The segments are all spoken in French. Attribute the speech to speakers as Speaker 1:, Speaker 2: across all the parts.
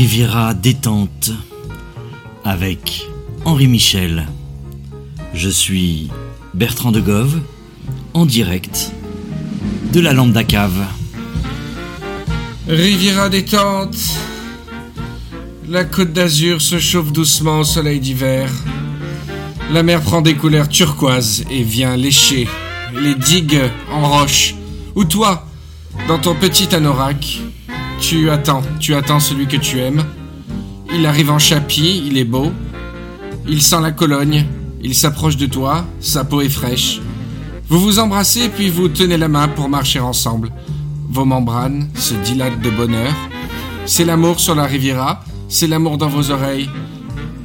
Speaker 1: Riviera détente avec Henri Michel. Je suis Bertrand de Gove en direct de la Lambda Cave.
Speaker 2: Riviera détente. La côte d'Azur se chauffe doucement au soleil d'hiver. La mer prend des couleurs turquoises et vient lécher les digues en roche. Ou toi, dans ton petit anorak, tu attends, tu attends celui que tu aimes. Il arrive en chapitre, il est beau. Il sent la Cologne, il s'approche de toi, sa peau est fraîche. Vous vous embrassez puis vous tenez la main pour marcher ensemble. Vos membranes se dilatent de bonheur. C'est l'amour sur la Riviera, c'est l'amour dans vos oreilles.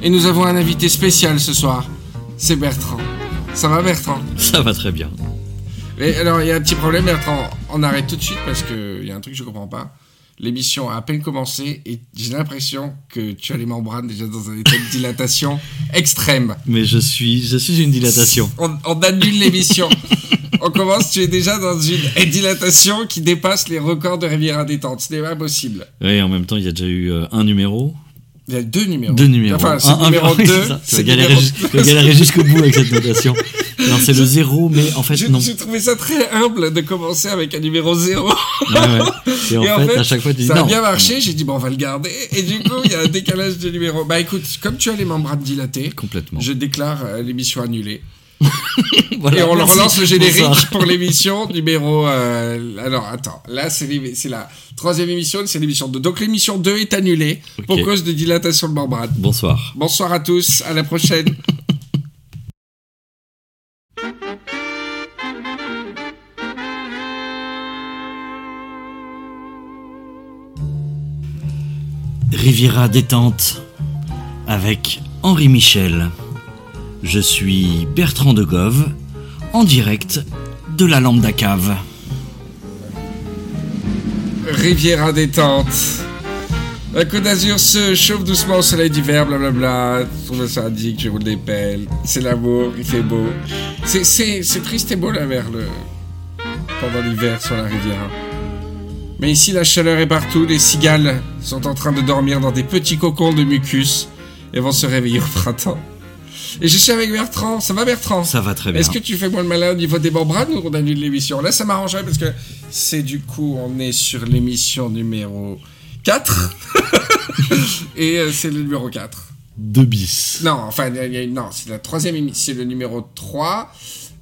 Speaker 2: Et nous avons un invité spécial ce soir. C'est Bertrand. Ça va Bertrand?
Speaker 1: Ça va très bien.
Speaker 2: Mais alors il y a un petit problème Bertrand. On arrête tout de suite parce qu'il y a un truc que je comprends pas. L'émission a à peine commencé et j'ai l'impression que tu as les membranes déjà dans un état de dilatation extrême.
Speaker 1: Mais je suis, je suis une dilatation.
Speaker 2: On, on annule l'émission. on commence, tu es déjà dans une dilatation qui dépasse les records de Riviera détente. Ce n'est pas possible.
Speaker 1: Oui, en même temps, il y a déjà eu euh, un numéro.
Speaker 2: Il y a deux numéros.
Speaker 1: Deux numéros.
Speaker 2: Enfin, c'est
Speaker 1: Un-
Speaker 2: numéro
Speaker 1: oui,
Speaker 2: 2.
Speaker 1: c'est ça. Tu vas galérer, jusqu'au bout avec cette notation. Non, c'est le zéro, mais en fait,
Speaker 2: J'ai
Speaker 1: non.
Speaker 2: j'ai trouvé ça très humble de commencer avec un numéro 0.
Speaker 1: Ouais, ouais. Et en,
Speaker 2: Et en
Speaker 1: fait,
Speaker 2: fait,
Speaker 1: à chaque fois, tu dis
Speaker 2: ça a bien marché, j'ai dit bon on va le garder. Et du coup, il y a un décalage de numéro. Bah écoute, comme tu as les membranes dilatées,
Speaker 1: Complètement.
Speaker 2: je déclare euh, l'émission annulée.
Speaker 1: Voilà,
Speaker 2: Et on
Speaker 1: merci.
Speaker 2: relance le générique
Speaker 1: Bonsoir.
Speaker 2: pour l'émission numéro. euh, alors attends, là c'est la troisième émission, c'est l'émission 2. Donc l'émission 2 est annulée pour cause de dilatation de membrane.
Speaker 1: Bonsoir.
Speaker 2: Bonsoir à tous, à la prochaine.
Speaker 1: Riviera détente avec Henri Michel. Je suis Bertrand de Gove en direct de la Lambda Cave.
Speaker 2: Riviera détente. La Côte d'Azur se chauffe doucement au soleil d'hiver, blablabla. Tout le syndic, je roule des pelles. C'est l'amour, il fait beau. C'est, triste et beau la mer le... pendant l'hiver sur la Riviera. Mais ici, la chaleur est partout. Les cigales sont en train de dormir dans des petits cocons de mucus et vont se réveiller au printemps. Et je suis avec Bertrand. Ça va, Bertrand?
Speaker 1: Ça va très bien.
Speaker 2: est-ce que tu fais moins le malin au niveau des membranes ou on annule l'émission? Là, ça m'arrangerait parce que c'est du coup, on est sur l'émission numéro 4. Et euh, c'est le numéro 4.
Speaker 1: Deux bis.
Speaker 2: Non, enfin, il y a- non, c'est la troisième émission, c'est le numéro 3.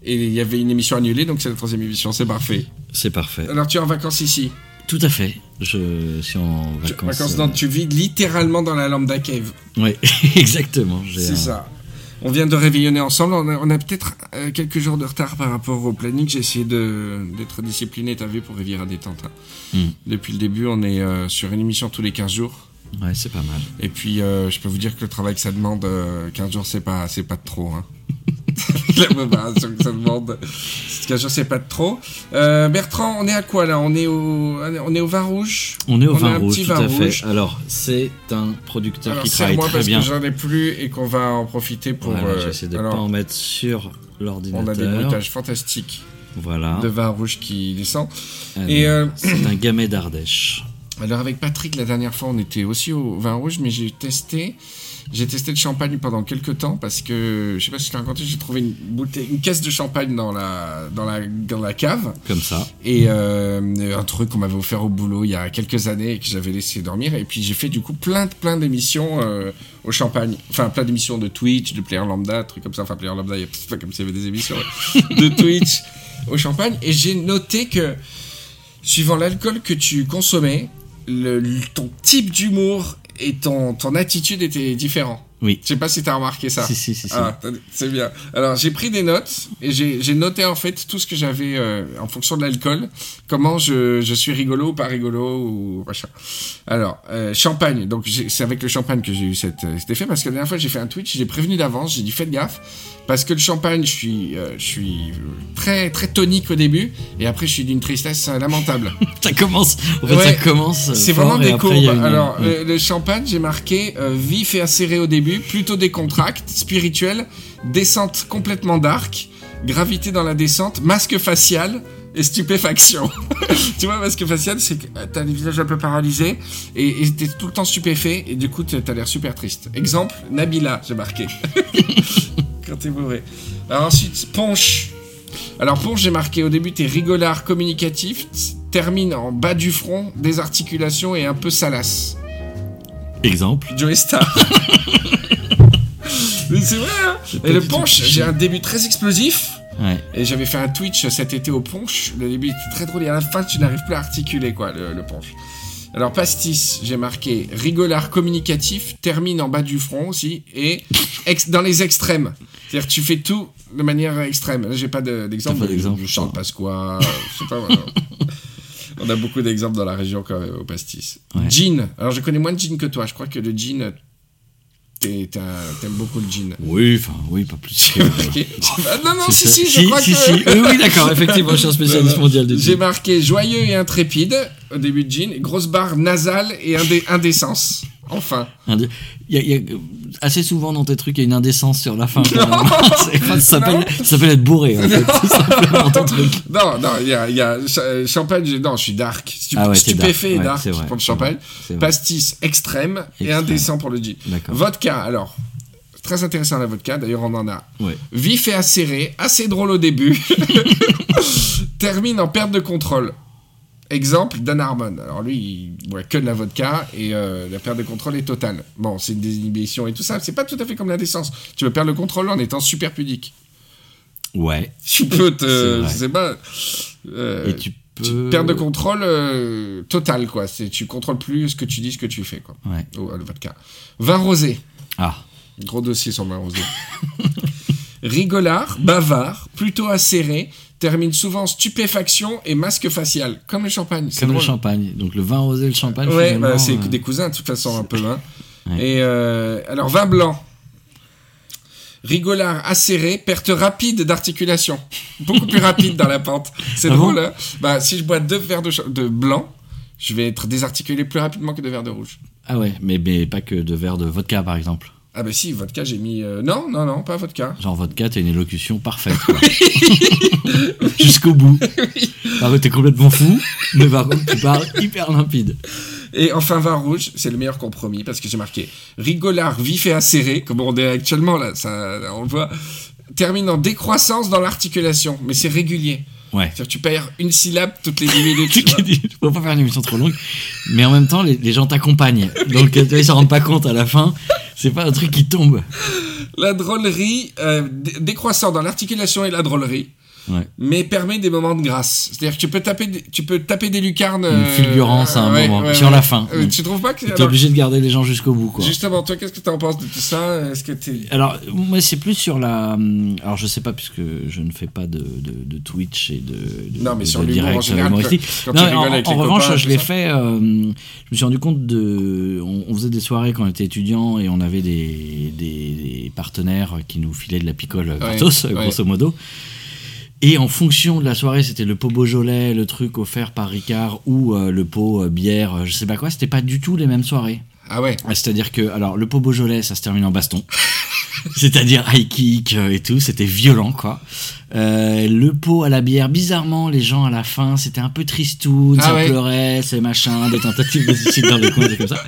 Speaker 2: Et il y avait une émission annulée, donc c'est la troisième émission, c'est parfait.
Speaker 1: C'est parfait.
Speaker 2: Alors tu es en vacances ici?
Speaker 1: Tout à fait. Je suis en
Speaker 2: Tu-
Speaker 1: vacances.
Speaker 2: Vacances
Speaker 1: euh,
Speaker 2: dans- tu vis littéralement dans la Lambda Cave.
Speaker 1: Oui, exactement.
Speaker 2: C'est
Speaker 1: un-
Speaker 2: ça. On vient de réveillonner ensemble. On a, on a peut-être euh, quelques jours de retard par rapport au planning. J'ai essayé de- d'être discipliné, t'as vu, pour Riviera Détente. hein.
Speaker 1: Hmm.
Speaker 2: Depuis le début, on est euh, sur une émission tous les 15 jours.
Speaker 1: Ouais, c'est pas mal.
Speaker 2: Et puis, euh, je peux vous dire que le travail que ça demande, euh, 15 jours, c'est pas, c'est pas de trop. Hein. La préparation que ça demande, 15 jours, c'est pas de trop. Euh, Bertrand, on est à quoi là? On est au, on est au vin rouge?
Speaker 1: On est au
Speaker 2: On a
Speaker 1: vin rouge, tout
Speaker 2: vin
Speaker 1: à fait. Alors, c'est un producteur
Speaker 2: Alors,
Speaker 1: qui travaille
Speaker 2: serre-moi
Speaker 1: très
Speaker 2: parce
Speaker 1: bien.
Speaker 2: que j'en ai plus et qu'on va en profiter pour.
Speaker 1: Voilà,
Speaker 2: euh,
Speaker 1: J'essaie de
Speaker 2: alors,
Speaker 1: pas en mettre sur
Speaker 2: on
Speaker 1: l'ordinateur.
Speaker 2: a des bruitages fantastiques.
Speaker 1: Voilà.
Speaker 2: de vin rouge qui descend.
Speaker 1: Alors,
Speaker 2: Et euh,
Speaker 1: C'est un gamet d'Ardèche.
Speaker 2: alors avec Patrick la dernière fois on était aussi au vin rouge mais j'ai testé j'ai testé le champagne pendant quelques temps parce que je sais pas si je t'ai raconté j'ai trouvé une bouteille une caisse de champagne dans la dans la dans la cave.
Speaker 1: Comme ça.
Speaker 2: et euh, un truc qu'on m'avait offert au boulot il y a quelques années et que j'avais laissé dormir. Et puis j'ai fait du coup plein de plein d'émissions euh, au champagne. Enfin plein d'émissions de Twitch de Player Lambda trucs comme ça. Enfin Player Lambda il y a c'est pas comme s'il y avait des émissions de Twitch au champagne. Et j'ai noté que suivant l'alcool que tu consommais le- ton type d'humour et ton, ton attitude étaient différents
Speaker 1: Oui.
Speaker 2: je sais pas si t'as remarqué ça
Speaker 1: Si, si, si. si.
Speaker 2: ah, c'est bien. Alors, j'ai pris des notes et j'ai noté en fait tout ce que j'avais euh, en fonction de l'alcool. Comment je, je suis rigolo ou pas rigolo ou machin. Alors, euh, champagne. Donc, c'est avec le champagne que j'ai eu cette, euh, cet effet parce que la dernière fois, j'ai fait un Twitch, j'ai prévenu d'avance, j'ai dit faites gaffe parce que le champagne, je suis, euh, je suis très, très tonique au début et après, je suis d'une tristesse lamentable.
Speaker 1: Ça commence. En fait,
Speaker 2: Ouais.
Speaker 1: ça commence.
Speaker 2: C'est vraiment des courbes.
Speaker 1: une-
Speaker 2: Alors,
Speaker 1: Ouais.
Speaker 2: le, le champagne, j'ai marqué vif et acéré au début, plutôt décontracte, spirituel, descente complètement dark, gravité dans la descente, masque facial, et stupéfaction. tu vois, parce que facial, c'est que euh, t'as les visages un peu paralysés et et t'es tout le temps stupéfait et du coup t'as l'air super triste. Exemple, Nabila, j'ai marqué. Quand t'es bourré. Alors ensuite, Ponche. Alors Ponche, j'ai marqué au début, t'es rigolard, communicatif, termine en bas du front, des articulations et un peu salace.
Speaker 1: Exemple.
Speaker 2: Joey Star. C'est vrai, hein Et le
Speaker 1: cliché.
Speaker 2: j'ai un début très explosif.
Speaker 1: Ouais.
Speaker 2: Et j'avais fait un Twitch cet été au Ponche. Le début était très drôle et à la fin, tu n'arrives plus à articuler, quoi, le, le Ponche. Alors, Pastis, j'ai marqué rigolard communicatif, termine en bas du front aussi, et ex- dans les extrêmes. C'est-à-dire tu fais tout de manière extrême. Là, j'ai pas de- d'exemple.
Speaker 1: D'exemple,
Speaker 2: Je chante pas quoi. Je sais pas, voilà. On a beaucoup d'exemples dans la région quand même, au Pastis.
Speaker 1: Ouais.
Speaker 2: Jean. Alors, je connais moins de jean que toi. Je crois que le jean, t'aimes beaucoup le jean.
Speaker 1: Oui, enfin, oui, pas plus.
Speaker 2: J'ai Ah, non, non, si, si, je crois
Speaker 1: si,
Speaker 2: que.
Speaker 1: si. Oui, oui, d'accord, effectivement, je suis un spécialiste mondial du
Speaker 2: J'ai
Speaker 1: jean.
Speaker 2: marqué joyeux et intrépide au début de jean, grosse barre nasale et indé- indécence. Enfin.
Speaker 1: Il y a, il y a- assez souvent dans tes trucs, il y a une indécence sur la fin. ça s'appelle
Speaker 2: Non.
Speaker 1: ça s'appelle être bourré, en fait, tout simplement, ton truc.
Speaker 2: Non, non, il y a, il y a ch- champagne, j'ai- non, je suis dark. Stu-
Speaker 1: Ah ouais,
Speaker 2: stupéfait et
Speaker 1: dark, ouais,
Speaker 2: dark
Speaker 1: vrai,
Speaker 2: pour le champagne. Pastis extrême, et indécent pour le.
Speaker 1: D'accord.
Speaker 2: Vodka, alors. Très intéressant la vodka, d'ailleurs on en a.
Speaker 1: Ouais.
Speaker 2: Vif et acéré, assez drôle au début. Termine en perte de contrôle. Exemple, Dan Harmon. Alors lui, il boit que de la vodka et euh, la perte de contrôle est totale. Bon, c'est une désinhibition et tout ça. C'est pas tout à fait comme l'indécence. Tu veux perdre le contrôle en étant super pudique.
Speaker 1: Ouais.
Speaker 2: Tu peux te. Je sais pas. euh,
Speaker 1: Et tu peux.
Speaker 2: tu perds de contrôle euh, total, quoi. Tu contrôles plus ce que tu dis, ce que tu fais, quoi.
Speaker 1: Ouais.
Speaker 2: Oh, le vodka. Vin rosé.
Speaker 1: Ah.
Speaker 2: Gros dossier sur le vin rosé. Rigolard, bavard, plutôt acéré, termine souvent stupéfaction et masque facial, comme le champagne. c'est
Speaker 1: Comme le champagne. Donc le vin rosé et le champagne.
Speaker 2: Ouais, bah, c'est
Speaker 1: euh,
Speaker 2: des cousins de toute façon un peu. Hein.
Speaker 1: Ouais.
Speaker 2: Et euh, alors vin blanc. Rigolard acéré, perte rapide d'articulation. Beaucoup plus rapide dans la pente. C'est
Speaker 1: Ah
Speaker 2: drôle,
Speaker 1: bon
Speaker 2: hein Bah, si je bois deux verres de, blanc, je vais être désarticulé plus rapidement que deux verres de rouge.
Speaker 1: Ah ouais, mais, mais pas que de verre de vodka par exemple.
Speaker 2: Ah bah si, vodka, j'ai mis... euh, Non, non, non, pas vodka.
Speaker 1: Genre vodka, t'as une élocution parfaite. Jusqu'au bout. Par contre, t'es complètement fou, mais par contre, tu parles hyper limpide.
Speaker 2: Et enfin, vin rouge, c'est le meilleur compromis parce que j'ai marqué rigolard, vif et acéré, comme on est actuellement là, ça, on le voit, termine en décroissance dans l'articulation, mais c'est régulier.
Speaker 1: Ouais.
Speaker 2: C'est-à-dire que tu perds une syllabe toutes les 10 minutes.
Speaker 1: Je peux pas faire une émission trop longue, mais en même temps, les, les gens t'accompagnent. Donc, tu vois, ils s'en rendent pas compte à la fin. C'est pas un truc qui tombe.
Speaker 2: La drôlerie, euh, dé- décroissant dans l'articulation et la drôlerie,
Speaker 1: Ouais.
Speaker 2: mais permet des moments de grâce. C'est-à-dire que tu peux taper, des- tu peux taper des lucarnes.
Speaker 1: Une fulgurance à un
Speaker 2: ouais,
Speaker 1: moment,
Speaker 2: ouais,
Speaker 1: sur la fin.
Speaker 2: Euh, tu trouves pas que.
Speaker 1: T'es
Speaker 2: alors,
Speaker 1: obligé de garder les gens jusqu'au bout, quoi.
Speaker 2: Justement, toi, qu'est-ce que t'en penses de tout ça? Est-ce que t'es.
Speaker 1: Alors, moi, c'est plus sur la. hum, Alors, je sais pas, puisque je ne fais pas de, de, de Twitch et de, de,
Speaker 2: Non, mais sur en
Speaker 1: direct
Speaker 2: général,
Speaker 1: humoristique.
Speaker 2: quand
Speaker 1: Non,
Speaker 2: tu
Speaker 1: en,
Speaker 2: avec
Speaker 1: en
Speaker 2: les
Speaker 1: revanche,
Speaker 2: copains,
Speaker 1: je l'ai fait. euh, je me suis rendu compte de. On, on faisait des soirées quand on était étudiant et on avait des, des, des partenaires qui nous filaient de la picole gratos,
Speaker 2: ouais.
Speaker 1: grosso modo. Et en fonction de la soirée, c'était le pot Beaujolais, le truc offert par Ricard ou euh, le pot euh, bière, euh, je sais pas quoi. C'était pas du tout les mêmes soirées.
Speaker 2: Ah ouais.
Speaker 1: Ah, C'est-à-dire que, alors, le pot Beaujolais, ça se termine en baston. C'est-à-dire high kick et tout, c'était violent, quoi. Euh, le pot à la bière, bizarrement, les gens à la fin, c'était un peu tristoun,
Speaker 2: Ah
Speaker 1: ça
Speaker 2: ouais.
Speaker 1: pleurait, c'est machin, des tentatives de suicide dans les coins, c'est comme ça.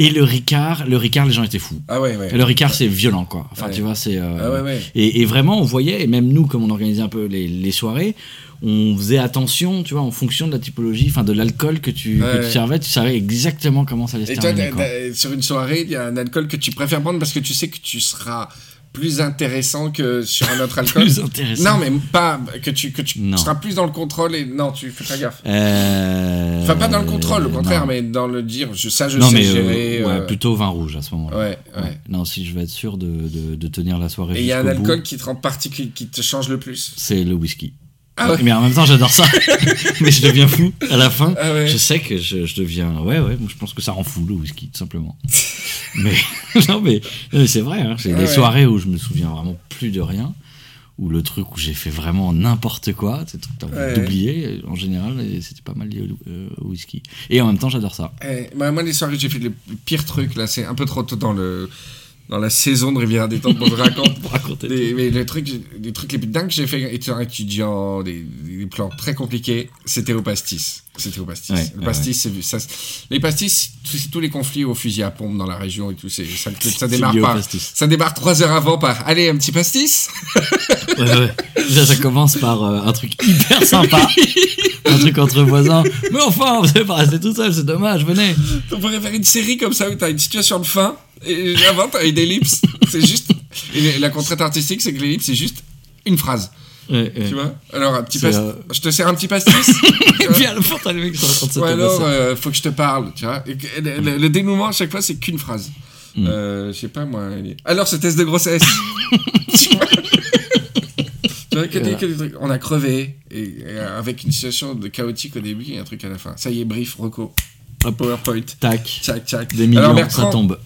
Speaker 1: Et le Ricard, le Ricard, les gens étaient fous.
Speaker 2: Ah ouais, ouais.
Speaker 1: Et le Ricard, c'est violent, quoi. Enfin,
Speaker 2: Ouais.
Speaker 1: tu vois, c'est. euh,
Speaker 2: Ah ouais,
Speaker 1: et, et vraiment, on voyait, et même nous, comme on organisait un peu les, les soirées, on faisait attention, tu vois, en fonction de la typologie, enfin de l'alcool que tu, que
Speaker 2: Ouais.
Speaker 1: tu servais, tu savais exactement comment ça allait se
Speaker 2: Et toi,
Speaker 1: terminer. quoi.
Speaker 2: t'as- sur une soirée, il y a un alcool que tu préfères prendre parce que tu sais que tu seras plus intéressant que sur un autre alcool.
Speaker 1: Plus intéressant.
Speaker 2: Non, mais pas que tu que tu
Speaker 1: Non.
Speaker 2: seras plus dans le contrôle et non, tu fais pas gaffe.
Speaker 1: Euh,
Speaker 2: Enfin, pas dans le contrôle, au contraire,
Speaker 1: non.
Speaker 2: mais dans le dire, je, ça, je
Speaker 1: non,
Speaker 2: sais
Speaker 1: mais euh,
Speaker 2: gérer.
Speaker 1: ouais,
Speaker 2: euh,
Speaker 1: plutôt vin rouge à ce moment-là.
Speaker 2: ouais, ouais.
Speaker 1: Ouais. Non, si je veux être sûr de, de, de tenir la soirée
Speaker 2: Et il y a un
Speaker 1: bout,
Speaker 2: alcool qui te rend particulier, qui te change le plus.
Speaker 1: c'est le whisky.
Speaker 2: Ah ouais.
Speaker 1: Mais en même temps, j'adore ça. mais je deviens fou à la fin.
Speaker 2: Ah ouais.
Speaker 1: Je sais que je, je deviens. Ouais, ouais, je pense que ça rend fou le whisky, tout simplement. mais non, mais, c'est vrai. Hein. J'ai
Speaker 2: Ouais,
Speaker 1: des
Speaker 2: ouais.
Speaker 1: soirées où je me souviens vraiment plus de rien. Ou le truc où j'ai fait vraiment n'importe quoi. C'est truc t'as d'oublier. En général, c'était pas mal lié au, euh, au whisky. Et en même temps, j'adore ça.
Speaker 2: Eh, moi, moi, les soirées, j'ai fait le pire truc là, c'est un peu trop tôt dans le dans la saison de Rivière Détente pour je raconte
Speaker 1: Pour raconter
Speaker 2: des, mais les trucs, les trucs les plus dingues que j'ai fait étant étudiant, des, des plans très compliqués, c'était au pastis. C'était au pastis.
Speaker 1: Ouais,
Speaker 2: le
Speaker 1: ouais,
Speaker 2: pastis, c'est ça, les pastis, tous, tous les conflits au fusil à pompe dans la région et tout, c'est, ça, ça
Speaker 1: C'est
Speaker 2: démarre
Speaker 1: pastis.
Speaker 2: Ça démarre trois heures avant par allez un petit pastis.
Speaker 1: Ouais, ouais. Déjà, ça commence par euh, un truc hyper sympa. un truc entre voisins. Mais enfin, vous savez pas rester tout seul, c'est dommage, venez.
Speaker 2: On pourrait faire une série comme ça où t'as une situation de fin et avant t'as une ellipse. C'est juste. Et la contrainte artistique, c'est que l'ellipse c'est juste une phrase.
Speaker 1: Ouais, ouais.
Speaker 2: Tu vois? Alors un petit
Speaker 1: euh,
Speaker 2: Je te sers un petit pastis.
Speaker 1: Et puis à la fin, t'as les mecs qui
Speaker 2: Ou alors, euh, faut que je te parle, tu vois. Et le, le- le dénouement à chaque fois, c'est qu'une phrase.
Speaker 1: Mm.
Speaker 2: Euh, je sais pas moi. Alors, ce test de grossesse. tu vois? Tu vois, que des- que des trucs. On a crevé, et, et avec une situation de chaotique au début et un truc à la fin. Ça y est, brief, reco. PowerPoint.
Speaker 1: Tac.
Speaker 2: Tchac, tchac.
Speaker 1: Des millions,
Speaker 2: Alors,
Speaker 1: ça
Speaker 2: Bertrand,
Speaker 1: tombe.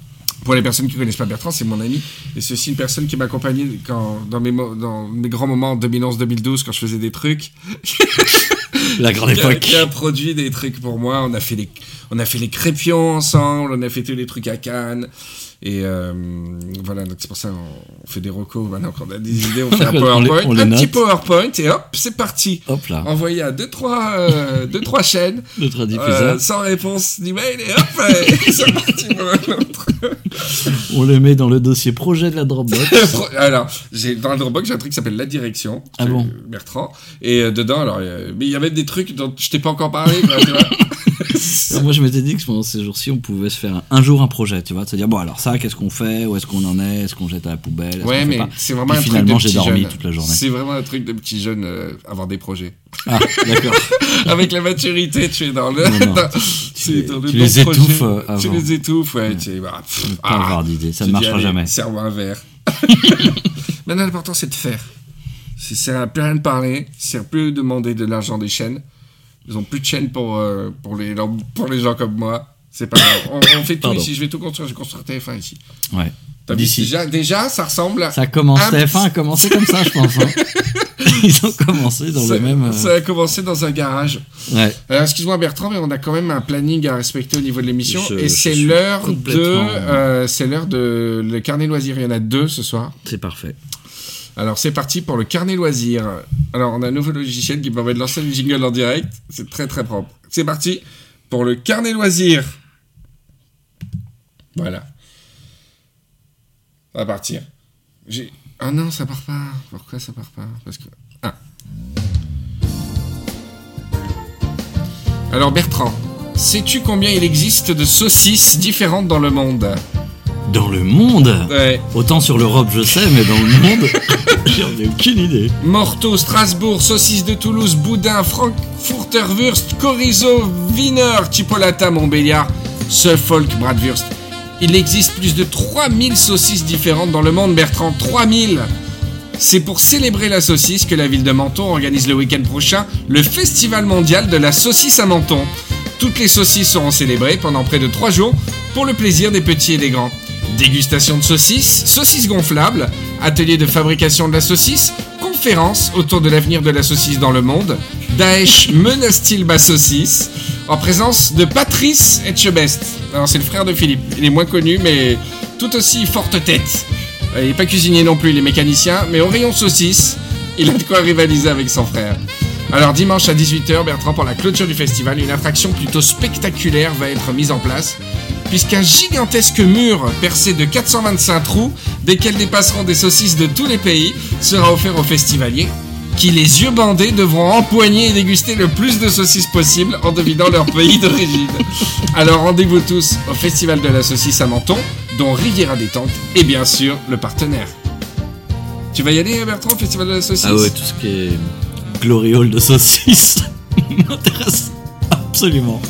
Speaker 2: Pour les personnes qui connaissent pas Bertrand, c'est mon ami. Et c'est aussi une personne qui m'accompagnait quand, dans, mes, mo- dans mes grands moments en 2011-2012 quand je faisais des trucs.
Speaker 1: La grande
Speaker 2: qui a,
Speaker 1: époque.
Speaker 2: qui a produit des trucs pour moi. On a fait les, on a fait les crépions ensemble, on a fait tous les trucs à Cannes. Et euh, voilà, donc c'est pour ça qu'on fait des recos. Maintenant qu'on a des idées, on fait un
Speaker 1: On les-
Speaker 2: PowerPoint.
Speaker 1: on les
Speaker 2: un petit. PowerPoint et hop, c'est parti.
Speaker 1: Hop là.
Speaker 2: Envoyé à deux trois, euh, deux, trois chaînes,
Speaker 1: Notre
Speaker 2: euh,
Speaker 1: diffuseur.
Speaker 2: sans réponse d'email et hop, c'est parti pour un autre.
Speaker 1: On le met dans le dossier projet de la Dropbox.
Speaker 2: alors, j'ai dans le Dropbox, j'ai un truc qui s'appelle La Direction.
Speaker 1: Ah bon
Speaker 2: Bertrand. Et euh, dedans, alors, euh, mais il y avait des trucs dont je t'ai pas encore parlé. quoi, tu vois.
Speaker 1: Alors, moi, je m'étais dit que pendant ces jours-ci, on pouvait se faire un, un jour un projet, tu vois. C'est-à-dire, bon, alors ça, qu'est-ce qu'on fait? Où est-ce qu'on en est? Est-ce qu'on jette à la poubelle?
Speaker 2: Ouais, mais c'est vraiment
Speaker 1: Puis
Speaker 2: un truc
Speaker 1: finalement,
Speaker 2: de
Speaker 1: j'ai dormi
Speaker 2: jeune.
Speaker 1: toute la journée.
Speaker 2: C'est vraiment un truc de petit jeune, euh, avoir des projets.
Speaker 1: Ah, d'accord.
Speaker 2: Avec la maturité, tu es dans le.
Speaker 1: Non, non,
Speaker 2: dans-
Speaker 1: tu les-
Speaker 2: dans le
Speaker 1: tu
Speaker 2: bon
Speaker 1: les
Speaker 2: projet.
Speaker 1: étouffes, euh,
Speaker 2: Tu
Speaker 1: avant.
Speaker 2: les étouffes, ouais. Tu bah, pff,
Speaker 1: Pas
Speaker 2: ah,
Speaker 1: avoir d'idée, ça
Speaker 2: tu
Speaker 1: ne
Speaker 2: dis,
Speaker 1: marchera
Speaker 2: allez,
Speaker 1: jamais.
Speaker 2: Serre-moi un verre. Maintenant, l'important, c'est de faire. Ça sert à plus rien de parler, ça sert plus de demander de l'argent des chaînes. Ils ont plus de chaînes pour, euh, pour, les, pour les gens comme moi. C'est pas grave. On, on fait tout
Speaker 1: Pardon.
Speaker 2: ici. Je vais tout construire. Je vais construire TF1 ici.
Speaker 1: Ouais.
Speaker 2: T'as vu, déjà, déjà, ça ressemble à.
Speaker 1: Ça
Speaker 2: Un
Speaker 1: TF1 a commencé comme ça, je pense. hein. Ils ont commencé dans
Speaker 2: ça,
Speaker 1: le même. euh,
Speaker 2: ça a commencé dans un garage.
Speaker 1: Ouais.
Speaker 2: Alors, excuse-moi Bertrand, mais on a quand même un planning à respecter au niveau de l'émission.
Speaker 1: Je-
Speaker 2: Et
Speaker 1: je
Speaker 2: c'est l'heure de. euh, c'est l'heure de. Le carnet loisir. Il y en a deux ce soir.
Speaker 1: C'est parfait.
Speaker 2: Alors, c'est parti pour le carnet loisir. Alors, on a un nouveau logiciel qui permet de lancer le jingle en direct. C'est très très propre. C'est parti pour le carnet loisir. Voilà. Ça va partir. J'ai. Ah non, ça part pas. Pourquoi ça part pas? Parce que. Ah. Alors Bertrand, sais-tu combien il existe de saucisses différentes dans le monde?
Speaker 1: Dans le monde?
Speaker 2: Ouais.
Speaker 1: Autant sur l'Europe, je sais, mais dans le monde, j'en ai aucune idée.
Speaker 2: Morteau, Strasbourg, saucisse de Toulouse, Boudin, Frankfurter Wurst, Chorizo, Wiener, Chipolata, Montbéliard, Suffolk, Bratwurst. Il existe plus de 3000 saucisses différentes dans le monde, Bertrand. 3000 C'est pour célébrer la saucisse que la ville de Menton organise le week-end prochain le Festival mondial de la saucisse à Menton. Toutes les saucisses seront célébrées pendant près de 3 jours pour le plaisir des petits et des grands. Dégustation de saucisses, saucisses gonflables, atelier de fabrication de la saucisse, conférence autour de l'avenir de la saucisse dans le monde, Daesh menace-t-il ma saucisse En présence de Patrice Etchebest. Alors c'est le frère de Philippe, il est moins connu mais tout aussi forte tête. Euh, Il n'est pas cuisinier non plus, il est mécanicien, mais au rayon saucisse, il a de quoi rivaliser avec son frère. Alors dimanche à 18h, Bertrand, pour la clôture du festival, une attraction plutôt spectaculaire va être mise en place, puisqu'un gigantesque mur percé de 425 trous, desquels dépasseront des saucisses de tous les pays, sera offert aux festivaliers, qui les yeux bandés devront empoigner et déguster le plus de saucisses possible en devinant leur pays d'origine. Alors rendez-vous tous au Festival de la saucisse à Menton, dont Riviera Détente est bien sûr le partenaire. Tu vas y aller Bertrand au Festival de la saucisse?
Speaker 1: Ah ouais, tout ce qui est gloriole de saucisse m'intéresse absolument.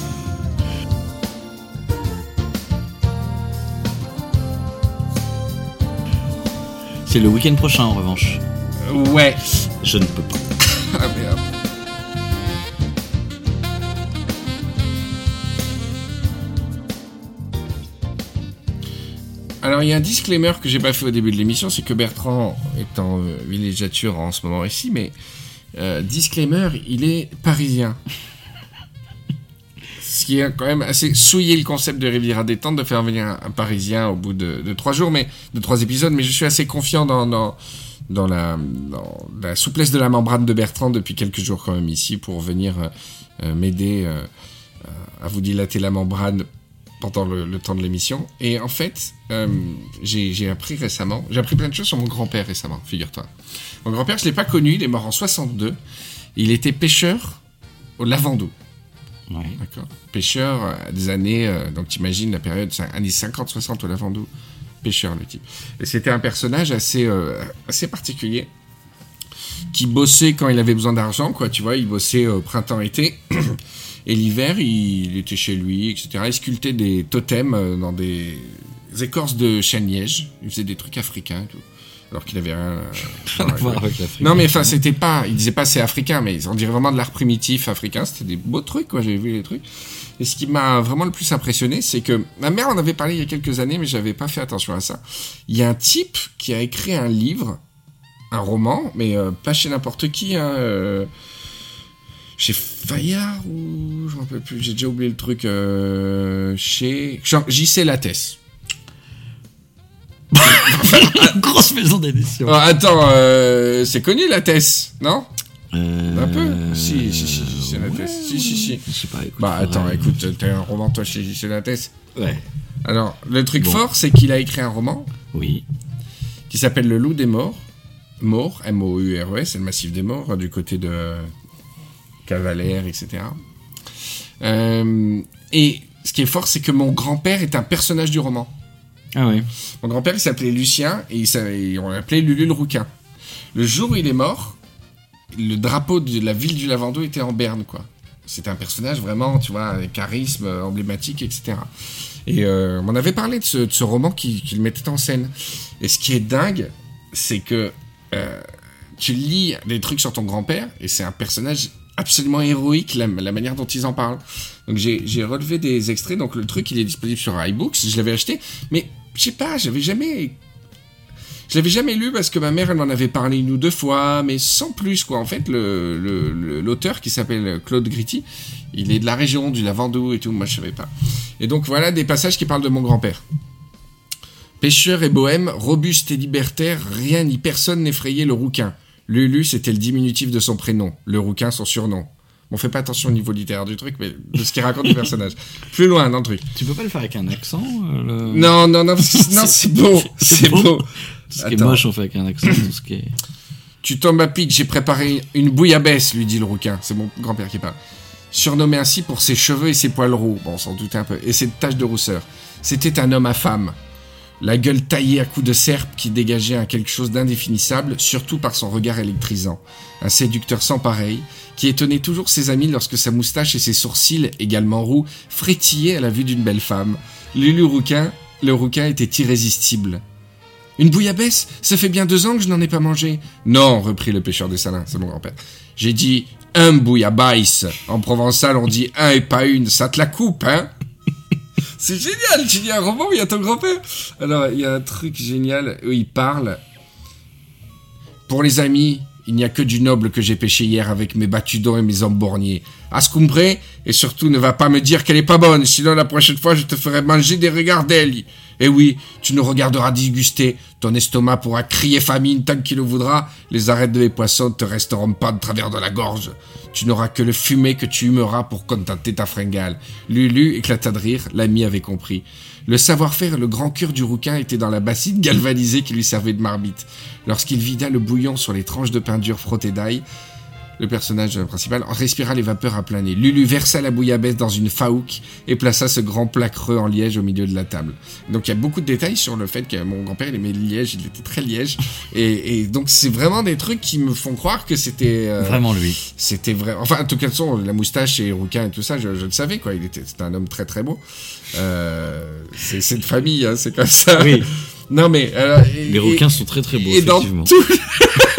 Speaker 1: C'est le week-end prochain en revanche.
Speaker 2: Ouais.
Speaker 1: Je ne peux pas.
Speaker 2: Ah merde. Alors il y a un disclaimer que j'ai pas fait au début de l'émission, c'est que Bertrand est en euh, villégiature en ce moment ici, mais euh, disclaimer, il est parisien. Qui est quand même assez souillé le concept de Riviera détente de faire venir un, Parisien au bout de, trois jours, mais de trois épisodes. Mais je suis assez confiant dans, la, souplesse de la membrane de Bertrand depuis quelques jours quand même ici pour venir euh, euh, m'aider euh, à vous dilater la membrane pendant le, temps de l'émission. Et en fait, j'ai appris récemment, j'ai appris plein de choses sur mon grand-père récemment, figure-toi. Mon grand-père, je l'ai pas connu, il est mort en 62. Il était pêcheur au Lavandou.
Speaker 1: Ouais.
Speaker 2: D'accord. Pêcheur euh, des années, euh, donc t'imagines la période années 50-60 au Lavandou. Pêcheur le type. Et c'était un personnage assez, euh, assez particulier qui bossait quand il avait besoin d'argent, quoi. Tu vois, il bossait euh, printemps-été. Et l'hiver, il, il était chez lui, etc. Il sculptait des totems dans des écorces de chêne-liège. Il faisait des trucs africains et tout. Alors qu'il avait rien.
Speaker 1: à voir avec l'Afrique.
Speaker 2: Non mais enfin c'était pas, il disait pas c'est africain, mais on dirait vraiment de l'art primitif africain. C'était des beaux trucs quoi, j'ai vu les trucs. Et ce qui m'a vraiment le plus impressionné, c'est que ma mère en avait parlé il y a quelques années, mais j'avais pas fait attention à ça. Il y a un type qui a écrit un livre, un roman, mais euh, pas chez n'importe qui, hein, euh, chez Fayard ou je m'en rappelle plus, j'ai déjà oublié le truc, euh, chez JC Lattès.
Speaker 1: Grosse maison d'édition.
Speaker 2: Oh, attends, euh, c'est connu Lattès, non?
Speaker 1: Euh,
Speaker 2: Un peu? Si, si, si, si, c'est la
Speaker 1: ouais,
Speaker 2: thèse. Si, si, si.
Speaker 1: Je sais pas, écoute.
Speaker 2: Bah attends, écoute, t'as un roman toi chez chez Lattès.
Speaker 1: Ouais.
Speaker 2: Alors, le truc
Speaker 1: Bon.
Speaker 2: fort, c'est qu'il a écrit un roman
Speaker 1: Oui.
Speaker 2: qui s'appelle Le Loup des Morts. Morts, M-O-U-R-E-S, c'est le massif des morts, euh, du côté de Cavalère, etc. Euh, et ce qui est fort, c'est que mon grand-père est un personnage du roman.
Speaker 1: Ah ouais.
Speaker 2: Mon grand-père, il s'appelait Lucien et, il on l'appelait Lulu le rouquin. Le jour où il est mort, le drapeau de la ville du Lavandou était en berne, quoi. C'était un personnage vraiment, tu vois, avec charisme, emblématique, etc. Et euh, on avait parlé de ce, roman qui- qu'il mettait en scène. Et ce qui est dingue, c'est que euh, tu lis des trucs sur ton grand-père et c'est un personnage absolument héroïque, la, la manière dont ils en parlent. Donc j'ai relevé des extraits, donc le truc il est disponible sur iBooks, je l'avais acheté, mais je sais pas, j'avais jamais... Je l'avais jamais lu parce que ma mère elle m'en avait parlé une ou deux fois, mais sans plus quoi. En fait, l'auteur qui s'appelle Claude Gritti, il est de la région du Lavandou et tout, moi je savais pas. Et donc voilà des passages qui parlent de mon grand-père. Pêcheur et bohème, robuste et libertaire, rien ni personne n'effrayait le rouquin. Lulu, c'était le diminutif de son prénom, le rouquin son surnom. On fait pas attention au niveau littéraire du truc, mais de ce qu'il raconte du personnage. Plus loin dans le truc.
Speaker 1: Tu peux pas le faire avec un accent euh, le-
Speaker 2: Non, non, non, non, c'est beau, c'est beau.
Speaker 1: Tout ce qui est
Speaker 2: Attends.
Speaker 1: moche, on fait avec un accent. Tout ce qui est...
Speaker 2: Tu tombes à pic, j'ai préparé une bouillabaisse, lui dit le rouquin. C'est mon grand-père qui parle. Surnommé ainsi pour ses cheveux et ses poils roux. Bon, on s'en doutait un peu. Et ses taches de rousseur. C'était un homme à femme. La gueule taillée à coups de serpe qui dégageait un quelque chose d'indéfinissable, surtout par son regard électrisant. Un séducteur sans pareil, qui étonnait toujours ses amis lorsque sa moustache et ses sourcils, également roux, frétillaient à la vue d'une belle femme. Lulu Rouquin, le rouquin était irrésistible. Une bouillabaisse? Ça fait bien deux ans que je n'en ai pas mangé. Non, reprit le pêcheur de salins, c'est mon grand-père. J'ai dit un bouillabaisse. En provençal, on dit un et pas une. Ça te la coupe, hein? C'est génial, tu dis un roman il y a ton grand-père. Alors, il y a un truc génial où il parle. Pour les amis, il n'y a que du noble que j'ai pêché hier avec mes batudons et mes emborniers. Ascombré, et surtout ne va pas me dire qu'elle est pas bonne, sinon la prochaine fois je te ferai manger des regardelles. Et oui, tu nous regarderas disguster, ton estomac pourra crier famine tant qu'il le voudra, les arêtes de mes poissons te resteront pas de travers de la gorge. Tu n'auras que le fumet que tu humeras pour contenter ta fringale. Lulu éclata de rire, l'ami avait compris. Le savoir-faire et le grand cœur du rouquin étaient dans la bassine galvanisée qui lui servait de marmite. Lorsqu'il vida le bouillon sur les tranches de pain dur frottées d'ail, le personnage principal respira les vapeurs à plein nez. Lulu versa la bouillabaisse dans une faouque et plaça ce grand plat creux en liège au milieu de la table. Donc il y a beaucoup de détails sur le fait que mon grand-père il aimait le liège, il était très liège. Et, et donc c'est vraiment des trucs qui me font croire que c'était... euh,
Speaker 1: Vraiment lui.
Speaker 2: c'était vrai. Enfin, en tout cas, façon, la moustache et rouquin et tout ça, je, je le savais, quoi. Il était, un homme très très beau. Euh, c'est, de famille, hein, c'est comme ça.
Speaker 1: Oui.
Speaker 2: Non, mais. alors, et-
Speaker 1: Les rouquins sont très très beaux,
Speaker 2: et dans
Speaker 1: effectivement.
Speaker 2: tout,
Speaker 1: Oui,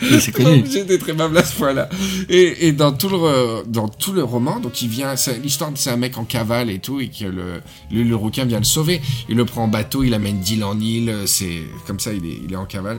Speaker 1: c'est connu.
Speaker 2: J'étais très mal à ce point-là. Et, et dans tout le dans tout le roman, donc il vient, l'histoire c'est un mec en cavale et tout, et que le, le le rouquin vient le sauver. Il le prend en bateau, il amène d'île en île. C'est comme ça, il est il est en cavale.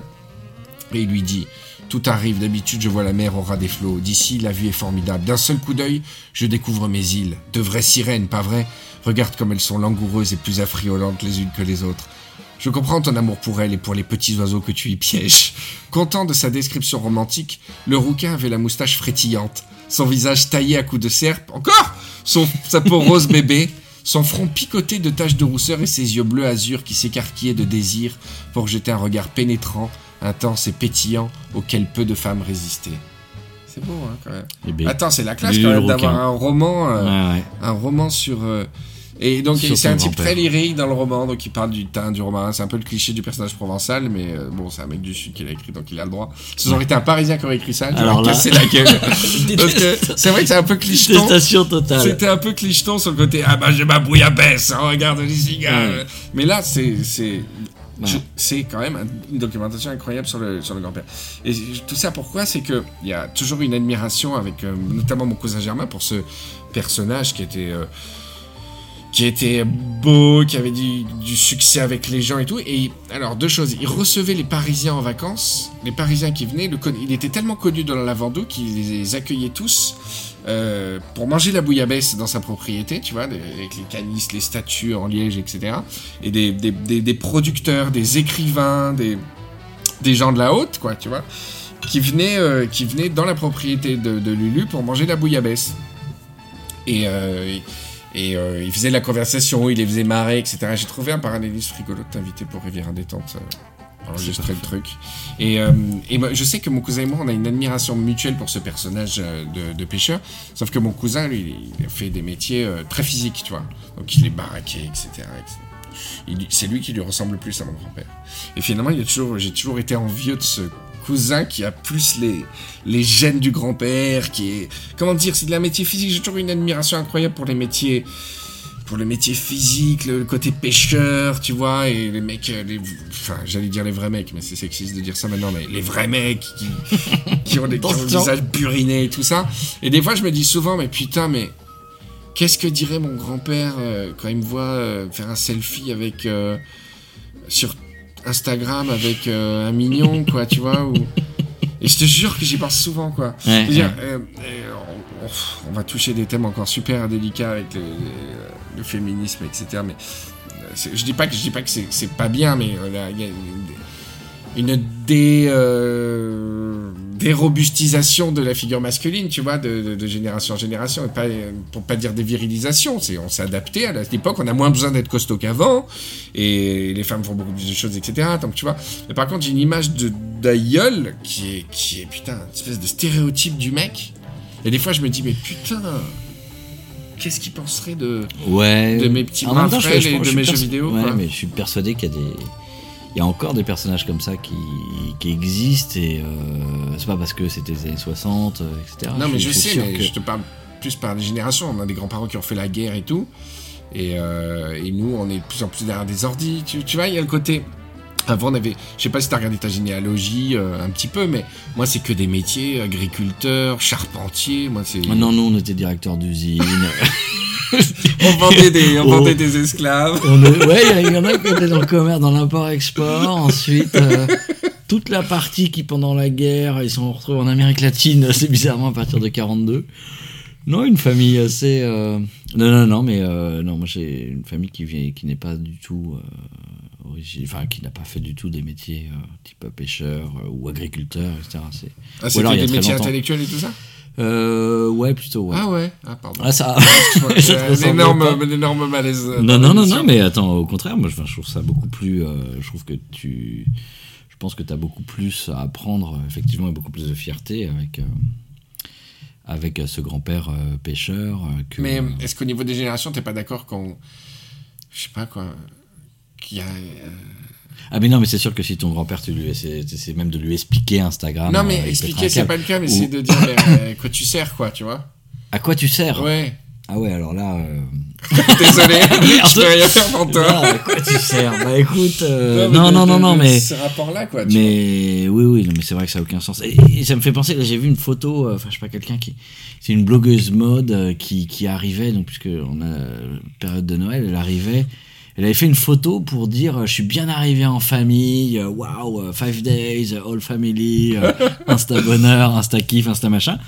Speaker 2: Et il lui dit Tout arrive, d'habitude je vois la mer au ras des flots. D'ici, la vue est formidable. D'un seul coup d'œil, je découvre mes îles. De vraies sirènes, pas vrai Regarde comme elles sont langoureuses et plus affriolantes les unes que les autres. Je comprends ton amour pour elle et pour les petits oiseaux que tu y pièges. Content de sa description romantique, le rouquin avait la moustache frétillante, son visage taillé à coups de serpe, encore son, sa peau rose bébé, son front picoté de taches de rousseur et ses yeux bleus azur qui s'écarquillaient de désir pour jeter un regard pénétrant, intense et pétillant auquel peu de femmes résistaient. C'est beau, hein, quand même.
Speaker 1: Eh ben,
Speaker 2: Attends, c'est la classe quand même d'avoir un roman, euh,
Speaker 1: Ouais, ouais.
Speaker 2: un roman sur. euh, et donc c'est un type très lyrique dans le roman, donc il parle du teint du roman. C'est un peu le cliché du personnage provençal, mais euh, bon, c'est un mec du sud qui l'a écrit, donc il a le droit. Si ça aurait été un Parisien qui aurait écrit ça,
Speaker 1: là-
Speaker 2: cassé la gueule. C'est vrai que c'est un peu clicheton.
Speaker 1: Détestation totale.
Speaker 2: C'était un peu clicheton sur le côté ah bah j'ai ma bouillabaisse, hein, regarde les cigares.
Speaker 1: Ouais.
Speaker 2: Mais là c'est c'est c'est quand même un- une documentation incroyable sur le sur le grand-père. Et tout ça pourquoi? C'est que il y a toujours une admiration avec euh, notamment mon cousin Germain pour ce personnage qui était euh, qui était beau, qui avait du, succès avec les gens et tout. Et alors, deux choses. Il recevait les Parisiens en vacances. Les Parisiens qui venaient, il était tellement connu dans la Lavandou qu'il les accueillait tous euh, pour manger la bouillabaisse dans sa propriété, tu vois, avec les canisses, les statues en liège, etc. Et des, des, des, producteurs, des écrivains, des, des gens de la haute, quoi, tu vois, qui venaient, euh, qui venaient dans la propriété de, Lulu pour manger la bouillabaisse. Et, euh, euh, il faisait la conversation, il les faisait marrer, etc. J'ai trouvé un parallélisme rigolo de t'inviter pour Rivière Détente. Euh, enregistrer le truc. Et, euh, et je sais que mon cousin et moi, on a une admiration mutuelle pour ce personnage de, de pêcheur. Sauf que mon cousin, lui, il a fait des métiers euh, très physiques, tu vois. Donc il est baraqué, etc. C'est lui qui lui ressemble le plus à mon grand-père. Et finalement, j'ai toujours été envieux de ce cousin qui a plus les, les gènes du grand-père, qui est, comment dire, c'est de la métier physique. J'ai toujours une admiration incroyable pour les métiers, pour le métier physique, le côté pêcheur, tu vois, et les mecs, euh, les, enfin, j'allais dire les vrais mecs, mais c'est sexiste de dire ça maintenant, mais les vrais mecs qui, qui ont, des, qui ont le
Speaker 1: Attention.
Speaker 2: visage buriné et tout ça. Et des fois, je me dis souvent, mais putain, mais qu'est-ce que dirait mon grand-père euh, quand il me voit euh, faire un selfie avec euh, sur Instagram avec euh, un mignon, quoi, tu vois, ou... Et je te jure que j'y pense souvent, quoi.
Speaker 1: Ouais,
Speaker 2: Je veux dire,
Speaker 1: ouais.
Speaker 2: euh, euh, on, va toucher des thèmes encore super délicats avec le, féminisme, etc. Mais euh, je dis pas que je dis pas que c'est pas bien, mais il y a une, une dé, euh, dérobustisation de la figure masculine, tu vois, de, de- de génération en génération, et pas, pour pas dire dévirilisation. C'est on s'est adapté à l'époque. On a moins besoin d'être costaud qu'avant, et les femmes font beaucoup plus de choses, etc. Donc tu vois. Mais par contre, j'ai une image de d'aïeul qui est qui est putain une espèce de stéréotype du mec. Et des fois, je me dis mais putain. Qu'est-ce qu'il penserait de,
Speaker 1: Ouais.
Speaker 2: de mes petits bras et
Speaker 1: je
Speaker 2: de mes jeux vidéo
Speaker 1: Ouais,
Speaker 2: quoi.
Speaker 1: mais je suis persuadé qu'il y a des. Il y a encore des personnages comme ça qui, qui existent et euh, c'est pas parce que c'était les années 60, euh, etc.
Speaker 2: Non, mais je sais, mais
Speaker 1: que-
Speaker 2: je te parle plus par les générations. On a des grands-parents qui ont fait la guerre et tout. Et, euh, et nous, on est de plus en plus derrière des ordis. Tu, tu vois, il y a le côté. Avant, on avait. Je sais pas si t'as regardé ta généalogie euh, un petit peu, mais moi, c'est que des métiers agriculteur, charpentier. Moi, c'est.
Speaker 1: Ah non, nous, on était directeur d'usine.
Speaker 2: On vendait des, on
Speaker 1: Oh.
Speaker 2: vendait des esclaves.
Speaker 1: On est- ouais, il y en a qui étaient dans le commerce, dans l'import-export. Ensuite, euh, toute la partie qui, pendant la guerre, ils sont retrouvés en Amérique latine, c'est bizarrement à partir de 42. Non, une famille assez. euh, Non, non, non, mais euh, non, moi j'ai une famille qui vient, qui n'est pas du tout euh, enfin qui n'a pas fait du tout des métiers euh, type pêcheur euh, ou agriculteur, etc. C'est...
Speaker 2: Ah, c'était des métiers intellectuels et tout ça?
Speaker 1: Euh, ouais, plutôt, ouais.
Speaker 2: Ah ouais Ah, pardon.
Speaker 1: Ah, ça.
Speaker 2: Énorme, malaise.
Speaker 1: Non, non, non, non, mais attends, au contraire, moi je, trouve ça beaucoup plus. euh, je trouve que tu. Je pense que tu as beaucoup plus à apprendre, effectivement, et beaucoup plus de fierté avec, euh, avec ce grand-père euh, pêcheur. que,
Speaker 2: Mais est-ce qu'au niveau des générations, t'es pas d'accord qu'on. Je sais pas quoi. A. euh,
Speaker 1: Ah, mais non, mais c'est sûr que si ton grand-père, tu lui c'est même de lui expliquer Instagram.
Speaker 2: non,
Speaker 1: euh,
Speaker 2: mais expliquer, c'est pas le cas, mais
Speaker 1: Ou-
Speaker 2: c'est de dire euh, quoi tu sers, quoi, tu vois.
Speaker 1: À quoi tu sers
Speaker 2: Ouais.
Speaker 1: Ah ouais, alors là. euh,
Speaker 2: Désolé, je peux rien faire pour toi.
Speaker 1: à quoi tu sers Bah écoute. euh, non,
Speaker 2: de-
Speaker 1: non, non,
Speaker 2: de-
Speaker 1: non,
Speaker 2: de
Speaker 1: mais.
Speaker 2: Ce rapport-là, quoi. tu vois.
Speaker 1: Mais oui, oui, non, mais c'est vrai que ça n'a aucun sens. Et, et ça me fait penser, là, j'ai vu une photo, enfin, je sais pas, quelqu'un qui. C'est une blogueuse mode qui, qui arrivait, donc, puisque on a période de Noël, elle arrivait. Elle avait fait une photo pour dire euh, je suis bien arrivé en famille, euh, waouh, euh, five days, all family, insta bonheur, insta kiff, insta machin.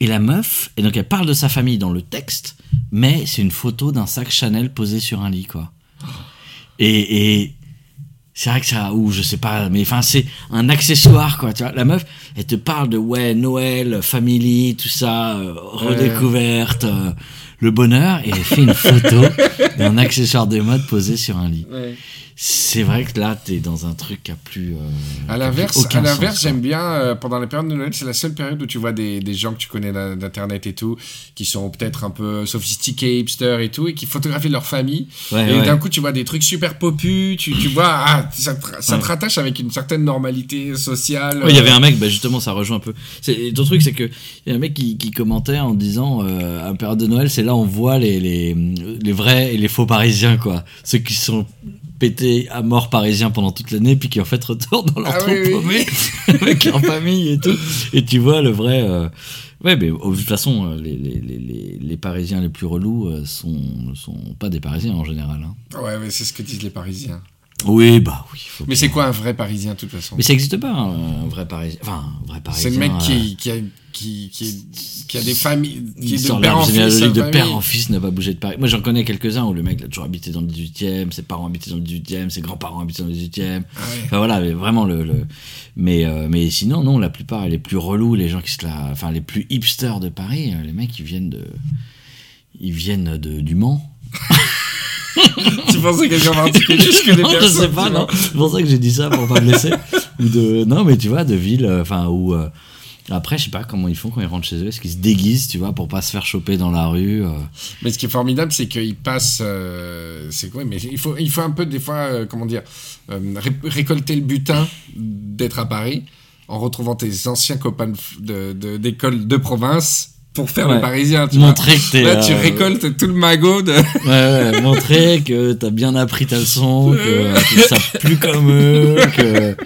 Speaker 1: Et la meuf, et donc elle parle de sa famille dans le texte, mais c'est une photo d'un sac Chanel posé sur un lit, quoi. Et, et c'est vrai que ça, ou je sais pas, mais enfin c'est un accessoire, quoi. Tu vois, la meuf, elle te parle de ouais Noël, family, tout ça, euh, redécouverte, euh, le bonheur, et elle fait une photo d'un accessoire de mode posé sur un lit. C'est vrai que là, t'es dans un truc qui a plus. euh,
Speaker 2: À l'inverse, à l'inverse, j'aime bien euh, pendant la période de Noël, c'est la seule période où tu vois des, des gens que tu connais d'in- d'internet et tout, qui sont peut-être un peu sophistiqués, hipsters et tout, et qui photographient leur famille.
Speaker 1: Ouais,
Speaker 2: et
Speaker 1: ouais.
Speaker 2: d'un coup, tu vois des trucs super popus, tu, tu vois, ah, ça, te, ça te rattache avec une certaine normalité sociale.
Speaker 1: Il y avait un mec, bah justement, ça rejoint un peu. Ton truc, c'est que y a un mec qui, qui commentait en disant euh, à la période de Noël, c'est là où on voit les, les, les vrais et les faux Parisiens, quoi. Ceux qui sont pétés à mort parisiens pendant toute l'année, puis qui en fait retournent dans leur
Speaker 2: Ah
Speaker 1: trou
Speaker 2: oui, oui.
Speaker 1: paumé avec leur famille et tout. Et tu vois le vrai. euh, Ouais, mais oh, de toute façon, euh, les, les, les, les, Parisiens les plus relous euh, sont, sont pas des Parisiens en général. hein.
Speaker 2: Ouais, mais c'est ce que disent les Parisiens.
Speaker 1: Oui, bah oui.
Speaker 2: Mais c'est quoi un vrai Parisien, de toute façon?
Speaker 1: Mais ça n'existe pas, un, vrai Parisien. Enfin, un vrai Parisien.
Speaker 2: C'est le mec
Speaker 1: euh,
Speaker 2: qui, qui, a, qui, qui, est- qui a des familles, qui est de père en fils.
Speaker 1: de père en fils n'a pas bougé de Paris. Moi, j'en connais quelques-uns où le mec il a toujours habité dans le 18e, ses parents habitaient dans le 18e, ses grands-parents habitaient dans le 18e.
Speaker 2: Ah ouais.
Speaker 1: Enfin voilà, mais vraiment le. le... Mais, euh, mais sinon, non, la plupart, les plus relous, les gens qui se la. Enfin, les plus hipsters de Paris, euh, les mecs, ils viennent de. Ils viennent de, du Mans.
Speaker 2: Tu pensais quelqu'un en particulier Je connais
Speaker 1: Non, je sais pas, non. C'est pour ça que j'ai dit ça, pour pas me laisser. Ou de, non, mais tu vois, de villes, euh, enfin, où. euh, après, je sais pas comment ils font quand ils rentrent chez eux. Est-ce qu'ils se déguisent, tu vois, pour pas se faire choper dans la rue euh?
Speaker 2: Mais ce qui est formidable, c'est qu'il passe. euh, c'est quoi? Mais il faut, il faut un peu, des fois, euh, comment dire, ré- récolter le butin d'être à Paris en retrouvant tes anciens copains f- de- de- d'école de, province pour faire
Speaker 1: Ouais.
Speaker 2: le parisien. Tu
Speaker 1: Montrer que t'es.
Speaker 2: Là, tu
Speaker 1: euh,
Speaker 2: récoltes tout le magot de.
Speaker 1: Ouais, ouais, montrer que t'as bien appris ta leçon, que tu sais plus comme eux, que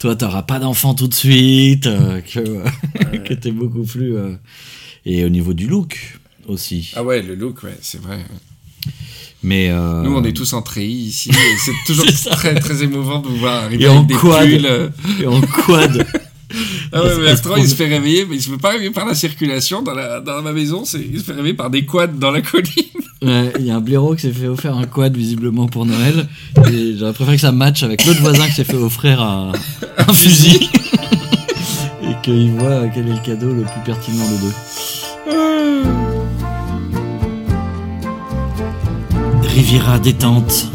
Speaker 1: toi t'auras pas d'enfant tout de suite, euh, que, que t'es beaucoup plus. euh, Et au niveau du look aussi.
Speaker 2: Ah ouais, le look, ouais, c'est vrai.
Speaker 1: Mais. euh,
Speaker 2: Nous, on est tous en treillis ici. c'est toujours très, très émouvant de vous voir arriver
Speaker 1: Et en
Speaker 2: des
Speaker 1: quad.
Speaker 2: pulls. euh.
Speaker 1: et en quad.
Speaker 2: Ah ouais, mais
Speaker 1: trop-
Speaker 2: il se fait réveiller, mais il se fait pas réveiller par la circulation dans, la, dans ma maison, c'est, il se fait réveiller par des quads dans la colline.
Speaker 1: Ouais, Il y a un blaireau qui s'est fait offrir un quad visiblement pour Noël. Et j'aurais préféré que ça matche avec l'autre voisin qui s'est fait offrir un, un fusil. et qu'il voit quel est le cadeau le plus pertinent de deux. Riviera détente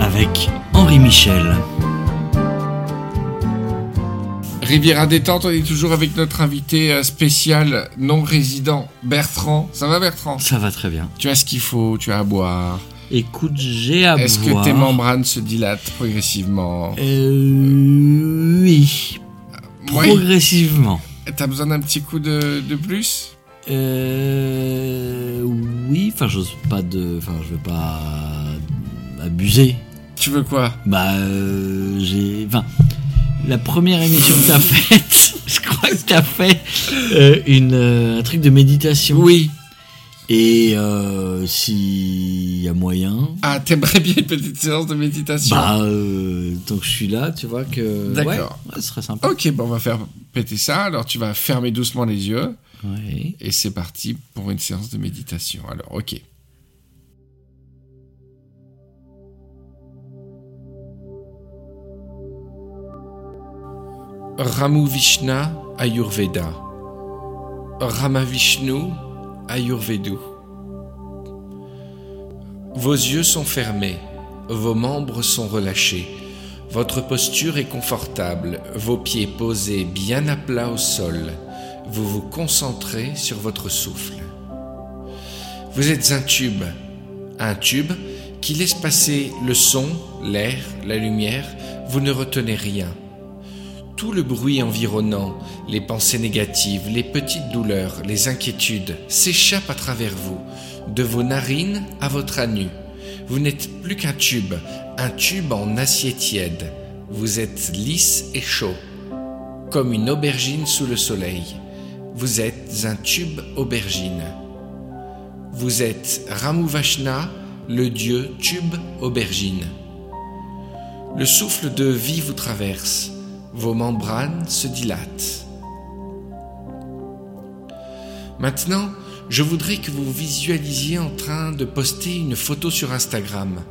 Speaker 1: avec Henri Michel.
Speaker 2: Riviera détente, on est toujours avec notre invité euh, spécial non résident, Bertrand. Ça va Bertrand?
Speaker 1: Ça va très bien.
Speaker 2: Tu as ce qu'il faut, tu as à boire.
Speaker 1: Écoute, j'ai à
Speaker 2: Est-ce
Speaker 1: boire.
Speaker 2: que tes membranes se dilatent progressivement?
Speaker 1: Euh, oui,
Speaker 2: Oui.
Speaker 1: progressivement.
Speaker 2: T'as besoin d'un petit coup de, de plus?
Speaker 1: Euh, oui, enfin, j'ose pas de. Enfin, je veux pas abuser.
Speaker 2: Tu veux quoi?
Speaker 1: Bah, euh, j'ai. Enfin, la première émission que t'as faite, je crois que t'as fait euh, une, euh, un truc de méditation.
Speaker 2: Oui.
Speaker 1: Et euh, s'il y a moyen.
Speaker 2: Ah, t'aimerais bien une petite séance de méditation?
Speaker 1: Bah, euh, tant que je suis là, tu vois que.
Speaker 2: D'accord.
Speaker 1: Ouais, ouais, ce serait sympa.
Speaker 2: Ok, bon, on va faire péter ça. Alors, tu vas fermer doucement les yeux.
Speaker 1: Ouais.
Speaker 2: Et c'est parti pour une séance de méditation. Alors, ok. Ramu Vishna Ayurveda. Rama Vishnu Ayurvedu. Vos yeux sont fermés, vos membres sont relâchés, votre posture est confortable, vos pieds posés bien à plat au sol, vous vous concentrez sur votre souffle. Vous êtes un tube, un tube qui laisse passer le son, l'air, la lumière, vous ne retenez rien. Tout le bruit environnant, les pensées négatives, les petites douleurs, les inquiétudes s'échappent à travers vous, de vos narines à votre anus. Vous n'êtes plus qu'un tube, un tube en acier tiède. Vous êtes lisse et chaud, comme une aubergine sous le soleil. Vous êtes un tube aubergine. Vous êtes Ramu Vashna le dieu tube aubergine. Le souffle de vie vous traverse, vos membranes se dilatent. Maintenant, je voudrais que vous visualisiez en train de poster une photo sur Instagram.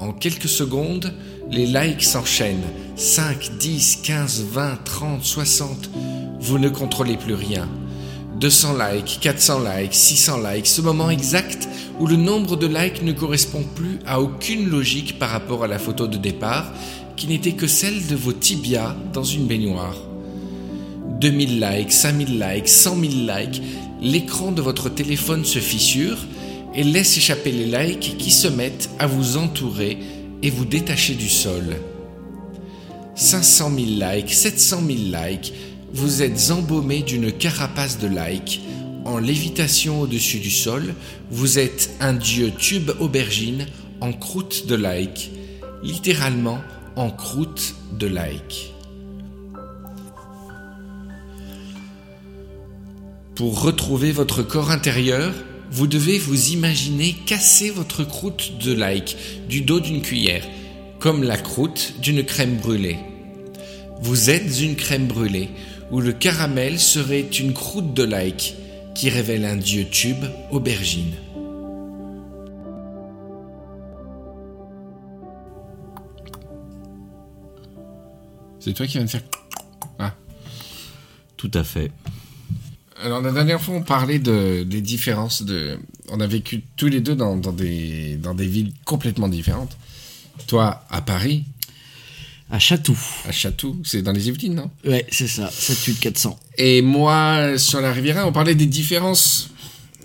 Speaker 2: En quelques secondes, les likes s'enchaînent. 5, 10, 15, 20, 30, 60. Vous ne contrôlez plus rien. 200 likes, 400 likes, 600 likes, ce moment exact où le nombre de likes ne correspond plus à aucune logique par rapport à la photo de départ, qui n'était que celle de vos tibias dans une baignoire. 2000 likes, 5000 likes, 100 000 likes, l'écran de votre téléphone se fissure et laisse échapper les likes qui se mettent à vous entourer et vous détacher du sol. 500 000 likes, 700 000 likes, vous êtes embaumé d'une carapace de likes. En lévitation au-dessus du sol, vous êtes un dieu tube aubergine en croûte de likes, littéralement en croûte de likes. Pour retrouver votre corps intérieur, vous devez vous imaginer casser votre croûte de like du dos d'une cuillère, comme la croûte d'une crème brûlée. Vous êtes une crème brûlée, où le caramel serait une croûte de like qui révèle un dieu tube aubergine. C'est toi qui viens de faire. Ah.
Speaker 1: Tout à fait.
Speaker 2: Alors la dernière fois, on parlait de, des différences de. On a vécu tous les deux dans, dans, des, dans des villes complètement différentes. Toi, à Paris.
Speaker 1: À Chatou.
Speaker 2: À Chatou, c'est dans les Yvelines, non?
Speaker 1: Ouais, c'est ça, 7 400.
Speaker 2: Et moi, sur la Riviera, on parlait des différences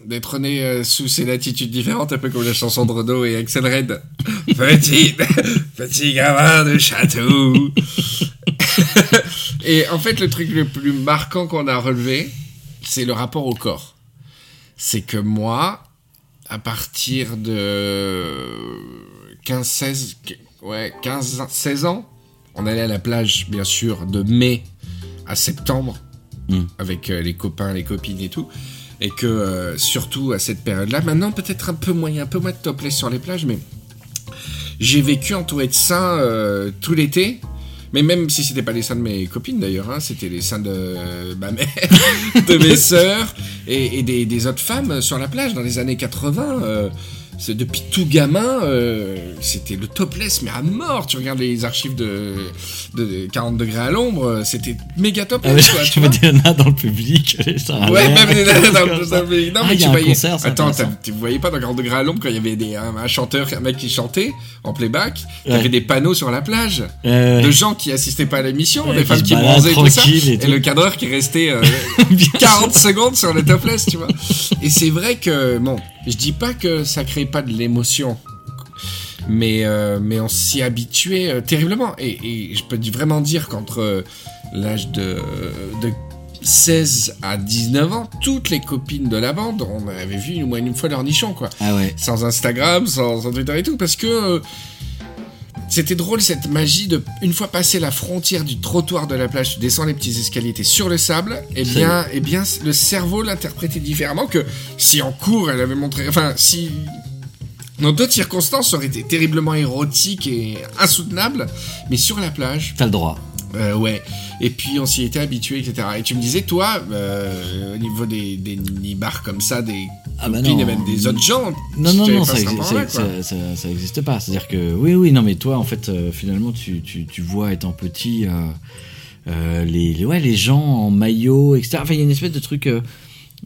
Speaker 2: d'être né euh, sous ces latitudes différentes, un peu comme la chanson de Renaud et Axel Red. petit, petit gamin de Chatou. et en fait, le truc le plus marquant qu'on a relevé, c'est le rapport au corps. C'est que moi, à partir de 15, 16, ouais, 15, 16 ans, on allait à la plage, bien sûr, de mai à septembre,
Speaker 1: Mm.
Speaker 2: avec euh, les copains, les copines et tout. Et que, euh, surtout à cette période-là, maintenant peut-être un peu moins, un peu moins de topless sur les plages, mais j'ai vécu entouré de seins euh, tout l'été. Mais même si c'était pas les seins de mes copines d'ailleurs, hein, c'était les seins de ma mère, de mes sœurs et, des, autres femmes sur la plage dans les années 80. euh, c'est depuis tout gamin, euh, c'était le topless, mais à mort. Tu regardes les archives de, de 40 degrés à l'ombre, euh, c'était méga
Speaker 1: Ah
Speaker 2: topless, quoi, tu vois.
Speaker 1: des nanas dans le public. ça
Speaker 2: Ouais, même
Speaker 1: des
Speaker 2: nanas dans le dans le- Non,
Speaker 1: Ah,
Speaker 2: mais tu voyais.
Speaker 1: concert,
Speaker 2: Attends, tu voyais pas dans 40 degrés à l'ombre quand il y avait des, un, un chanteur, un mec qui chantait en playback. T'avais
Speaker 1: Ouais.
Speaker 2: des panneaux sur la plage
Speaker 1: Euh,
Speaker 2: de gens qui assistaient pas à l'émission,
Speaker 1: Ouais,
Speaker 2: des femmes qui bronzaient tout ça,
Speaker 1: et
Speaker 2: et,
Speaker 1: tout.
Speaker 2: le cadreur qui restait euh,
Speaker 1: bien
Speaker 2: 40 secondes sur le topless, tu vois. Et c'est vrai que, bon, je dis pas que ça crée pas de l'émotion, mais, euh, mais on s'y habituait euh, terriblement. Et, et je peux vraiment dire qu'entre euh, l'âge de, de 16 à 19 ans, toutes les copines de la bande, on avait vu au moins une fois leur nichon, quoi.
Speaker 1: Ah ouais.
Speaker 2: Sans Instagram, sans, sans Twitter et tout, parce que c'était drôle cette magie de, une fois passé la frontière du trottoir de la plage, tu descends les petits escaliers, t'es sur le sable, et
Speaker 1: Ça
Speaker 2: bien, et bien, le cerveau l'interprétait différemment que si en cours elle avait montré, enfin, si dans d'autres circonstances, ça aurait été terriblement érotique et insoutenable, mais sur la plage,
Speaker 1: T'as le droit.
Speaker 2: Euh, ouais. Et puis on s'y était habitué, etc. Et tu me disais, toi, euh, au niveau des, des nibards comme ça, des
Speaker 1: Ah bah
Speaker 2: copines
Speaker 1: non.
Speaker 2: et même des autres gens,
Speaker 1: Non, non, non, ça,
Speaker 2: ce
Speaker 1: exi-
Speaker 2: rapport-là,
Speaker 1: ça,
Speaker 2: quoi.
Speaker 1: ça, ça- ça existe pas. C'est-à-dire que, oui, oui, non, mais toi, en fait, euh, finalement, tu, tu, tu vois, étant petit, les, les, ouais, les gens en maillot, etc. Enfin, il y a une espèce de truc,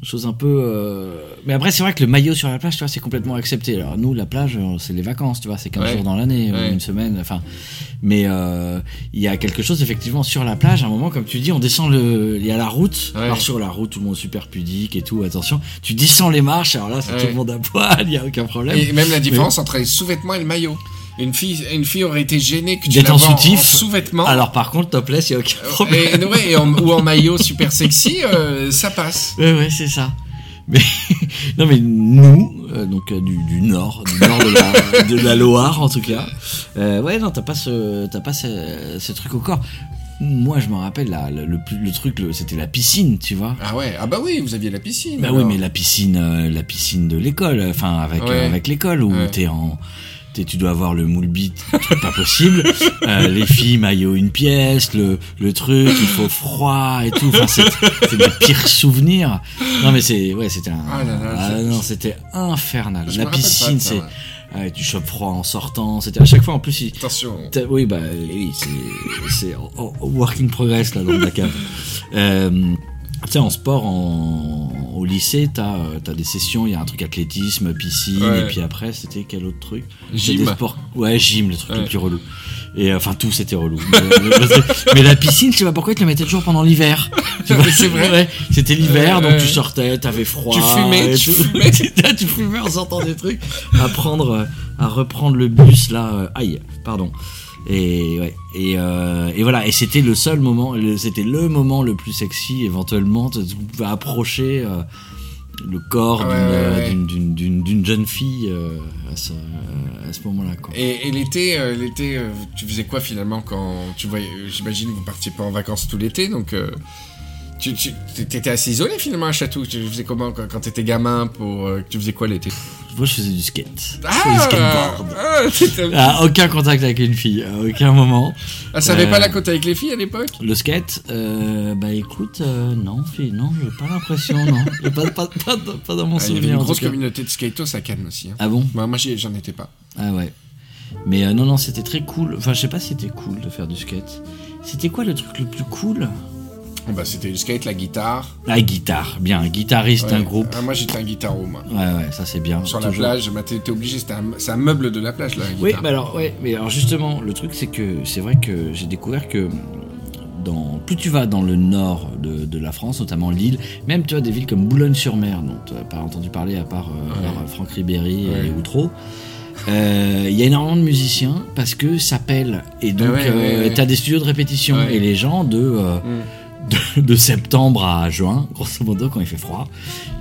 Speaker 1: chose un peu. euh, Mais après, c'est vrai que le maillot sur la plage, tu vois, c'est complètement accepté. Alors, nous, la plage, euh, c'est les vacances, tu vois, c'est 15
Speaker 2: Ouais.
Speaker 1: jours dans l'année,
Speaker 2: Ouais.
Speaker 1: une semaine, enfin. Mais euh, il y a quelque chose, effectivement, sur la plage, à un moment, comme tu dis, on descend le. Il y a la route.
Speaker 2: Ouais.
Speaker 1: Alors, sur la route, tout le monde est super pudique et tout, attention. Tu descends les marches, alors là, c'est tout le monde à poil, il y a aucun problème.
Speaker 2: Et même la différence entre les sous-vêtements et le maillot. Une fille, une fille aurait été gênée que tu la
Speaker 1: en
Speaker 2: sous-vêtements.
Speaker 1: Alors par contre, topless, il n'y a aucun problème.
Speaker 2: et, ouais, et en- ou en maillot super sexy, euh, ça passe.
Speaker 1: Ouais, c'est ça. Mais non, mais nous, euh, donc euh, du, du nord, du nord de la, de la Loire en tout cas. euh, ouais, non, t'as pas ce, t'as pas ce, ce truc au corps. moi, je me rappelle, là, le, le, le truc, c'était la piscine, tu vois.
Speaker 2: Ah ouais, ah bah oui, vous aviez la piscine.
Speaker 1: Bah
Speaker 2: alors.
Speaker 1: oui, mais la piscine, euh, la piscine de l'école, enfin avec
Speaker 2: Ouais.
Speaker 1: euh, avec l'école où
Speaker 2: Ouais.
Speaker 1: t'es en, tu dois avoir le moule bite, pas possible. Euh, les filles maillot une pièce, le le truc, il faut froid et tout. Enfin, c'est c'est des pires souvenirs. Non mais c'est ouais, c'était un,
Speaker 2: Ah là là,
Speaker 1: ah non, c'était infernal.
Speaker 2: Je
Speaker 1: la piscine,
Speaker 2: ça,
Speaker 1: c'est,
Speaker 2: ouais.
Speaker 1: ouais, tu chopes froid en sortant. C'était à chaque fois en plus. il-
Speaker 2: Attention.
Speaker 1: T'as- Oui, bah oui, c'est c'est en- work in progress là dans la cave. Euh, tu sais, en sport, en, au lycée, t'as as des sessions, il y a un truc athlétisme, piscine,
Speaker 2: Ouais.
Speaker 1: et puis après, c'était quel autre truc
Speaker 2: Gym.
Speaker 1: C'était des sports- Ouais, gym, le truc le
Speaker 2: Ouais.
Speaker 1: plus relou. Et euh, enfin, tout c'était relou. mais, mais- mais la piscine, je sais pas pourquoi ils te la mettaient toujours pendant l'hiver.
Speaker 2: C'est vrai.
Speaker 1: C'était l'hiver, donc tu sortais, t'avais froid.
Speaker 2: Tu fumais, tu fumais.
Speaker 1: tu fumais en sortant des trucs. À prendre, euh, à reprendre le bus là. euh, aïe, pardon. Et ouais, et, euh, et voilà, et c'était le seul moment, c'était le moment le plus sexy éventuellement. Tu pouvais approcher euh, le corps
Speaker 2: Ouais,
Speaker 1: d'une,
Speaker 2: ouais,
Speaker 1: euh,
Speaker 2: ouais.
Speaker 1: jeune fille à ce, à ce moment-là.
Speaker 2: Et, et l'été, l'été, tu faisais quoi finalement quand tu voyais J'imagine vous partiez pas en vacances tout l'été, donc tu, tu étais assez isolé finalement à Château. Tu faisais comment quand, quand t'étais gamin pour euh, Tu faisais quoi l'été?
Speaker 1: Moi, je faisais du skate. Je faisais du skateboard.
Speaker 2: ah,
Speaker 1: Ah, aucun contact avec une fille, à aucun moment.
Speaker 2: Ah, ça avait
Speaker 1: Euh,
Speaker 2: pas la côte avec les filles à l'époque?
Speaker 1: Le skate, euh, bah écoute, non, fille, non, j'ai pas l'impression, non. Pas, pas, pas, pas dans mon
Speaker 2: Ah, Il y avait
Speaker 1: souvenir.
Speaker 2: une grosse communauté de skatos à Cannes aussi. hein.
Speaker 1: Ah bon?
Speaker 2: Moi, moi j'en étais pas.
Speaker 1: Ah ouais. Mais non, non, c'était très cool. Enfin, je sais pas si c'était cool de faire du skate. C'était quoi le truc le plus cool?
Speaker 2: Bah, c'était le skate, la guitare.
Speaker 1: La guitare, bien, un guitariste,
Speaker 2: Ouais.
Speaker 1: un groupe.
Speaker 2: Ah, moi j'étais un guitaro, moi.
Speaker 1: Ouais, ouais, ça c'est bien.
Speaker 2: Sur la plage, bah, t'es obligé, un- c'est un meuble de la plage là. la
Speaker 1: Oui, alors, ouais, mais alors justement, le truc c'est que c'est vrai que j'ai découvert que dans, plus tu vas dans le nord de, de la France, notamment Lille, même tu vois des villes comme Boulogne-sur-Mer, dont tu n'as pas entendu parler à part, euh,
Speaker 2: Ouais.
Speaker 1: part Franck Ribéry
Speaker 2: Ouais.
Speaker 1: et Outreau. euh, Il y a énormément de musiciens parce que ça pèle et donc
Speaker 2: ouais,
Speaker 1: tu as des studios de répétition et les gens de, euh,
Speaker 2: Mm.
Speaker 1: De, de septembre à juin, grosso modo quand il fait froid,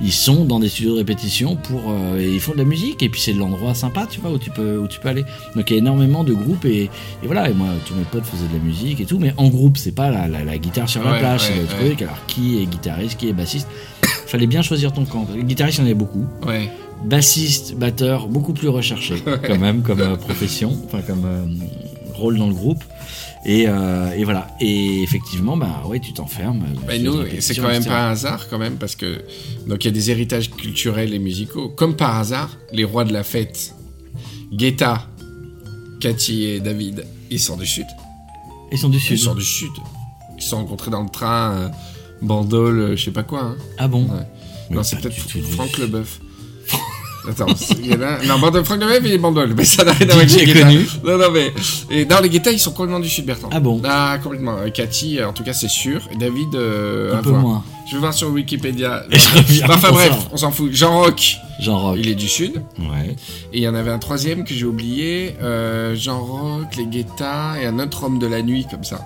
Speaker 1: ils sont dans des studios de répétition pour euh, et ils font de la musique et puis c'est l'endroit sympa tu vois où tu peux où tu peux aller. Donc il y a énormément de groupes et, et voilà et moi tous mes potes faisaient de la musique et tout mais en groupe c'est pas la, la, la guitare sur la
Speaker 2: Ouais,
Speaker 1: plage
Speaker 2: ouais,
Speaker 1: c'est le
Speaker 2: ouais.
Speaker 1: truc alors qui est guitariste qui est bassiste? Fallait bien choisir ton camp. Les guitaristes il y en avait beaucoup
Speaker 2: Ouais.
Speaker 1: bassiste, batteur, beaucoup plus recherché quand même comme euh, profession, enfin comme euh, rôle dans le groupe. Et, euh, et voilà. Et effectivement, bah ouais, tu t'enfermes.
Speaker 2: Bah, nous, c'est quand même
Speaker 1: etc.
Speaker 2: pas un hasard quand même parce que donc il y a des héritages culturels et musicaux. Comme par hasard, les rois de la fête, Guetta, Cathy et David, ils sont du sud.
Speaker 1: Ils sont du
Speaker 2: Ils
Speaker 1: sud.
Speaker 2: sont du sud. Ils sont rencontrés dans le train, euh, Bandol, euh, je sais pas quoi. hein.
Speaker 1: Ah bon
Speaker 2: Ouais.
Speaker 1: Oui,
Speaker 2: non, c'est peut-être Franck. Leboeuf. Attends, il y en a... non, Bandol, Franck Leboeuf et Bandol, mais ça n'a rien à voir avec les
Speaker 1: connu.
Speaker 2: Non, non, mais et dans les Guetta, ils sont complètement du sud, Bertrand.
Speaker 1: Ah bon
Speaker 2: Ah, complètement. Euh, Cathy, euh, en tout cas, c'est sûr. Et David, euh,
Speaker 1: Un peu
Speaker 2: voir.
Speaker 1: moins.
Speaker 2: Je vais voir sur Wikipédia.
Speaker 1: Et je reviens
Speaker 2: enfin
Speaker 1: pour
Speaker 2: bref,
Speaker 1: ça.
Speaker 2: on s'en fout. Jean Rock,
Speaker 1: Jean Rock.
Speaker 2: il est du sud.
Speaker 1: Ouais.
Speaker 2: Et il y en avait un troisième que j'ai oublié. euh, Jean Rock, les Guetta et un autre homme de la nuit comme ça.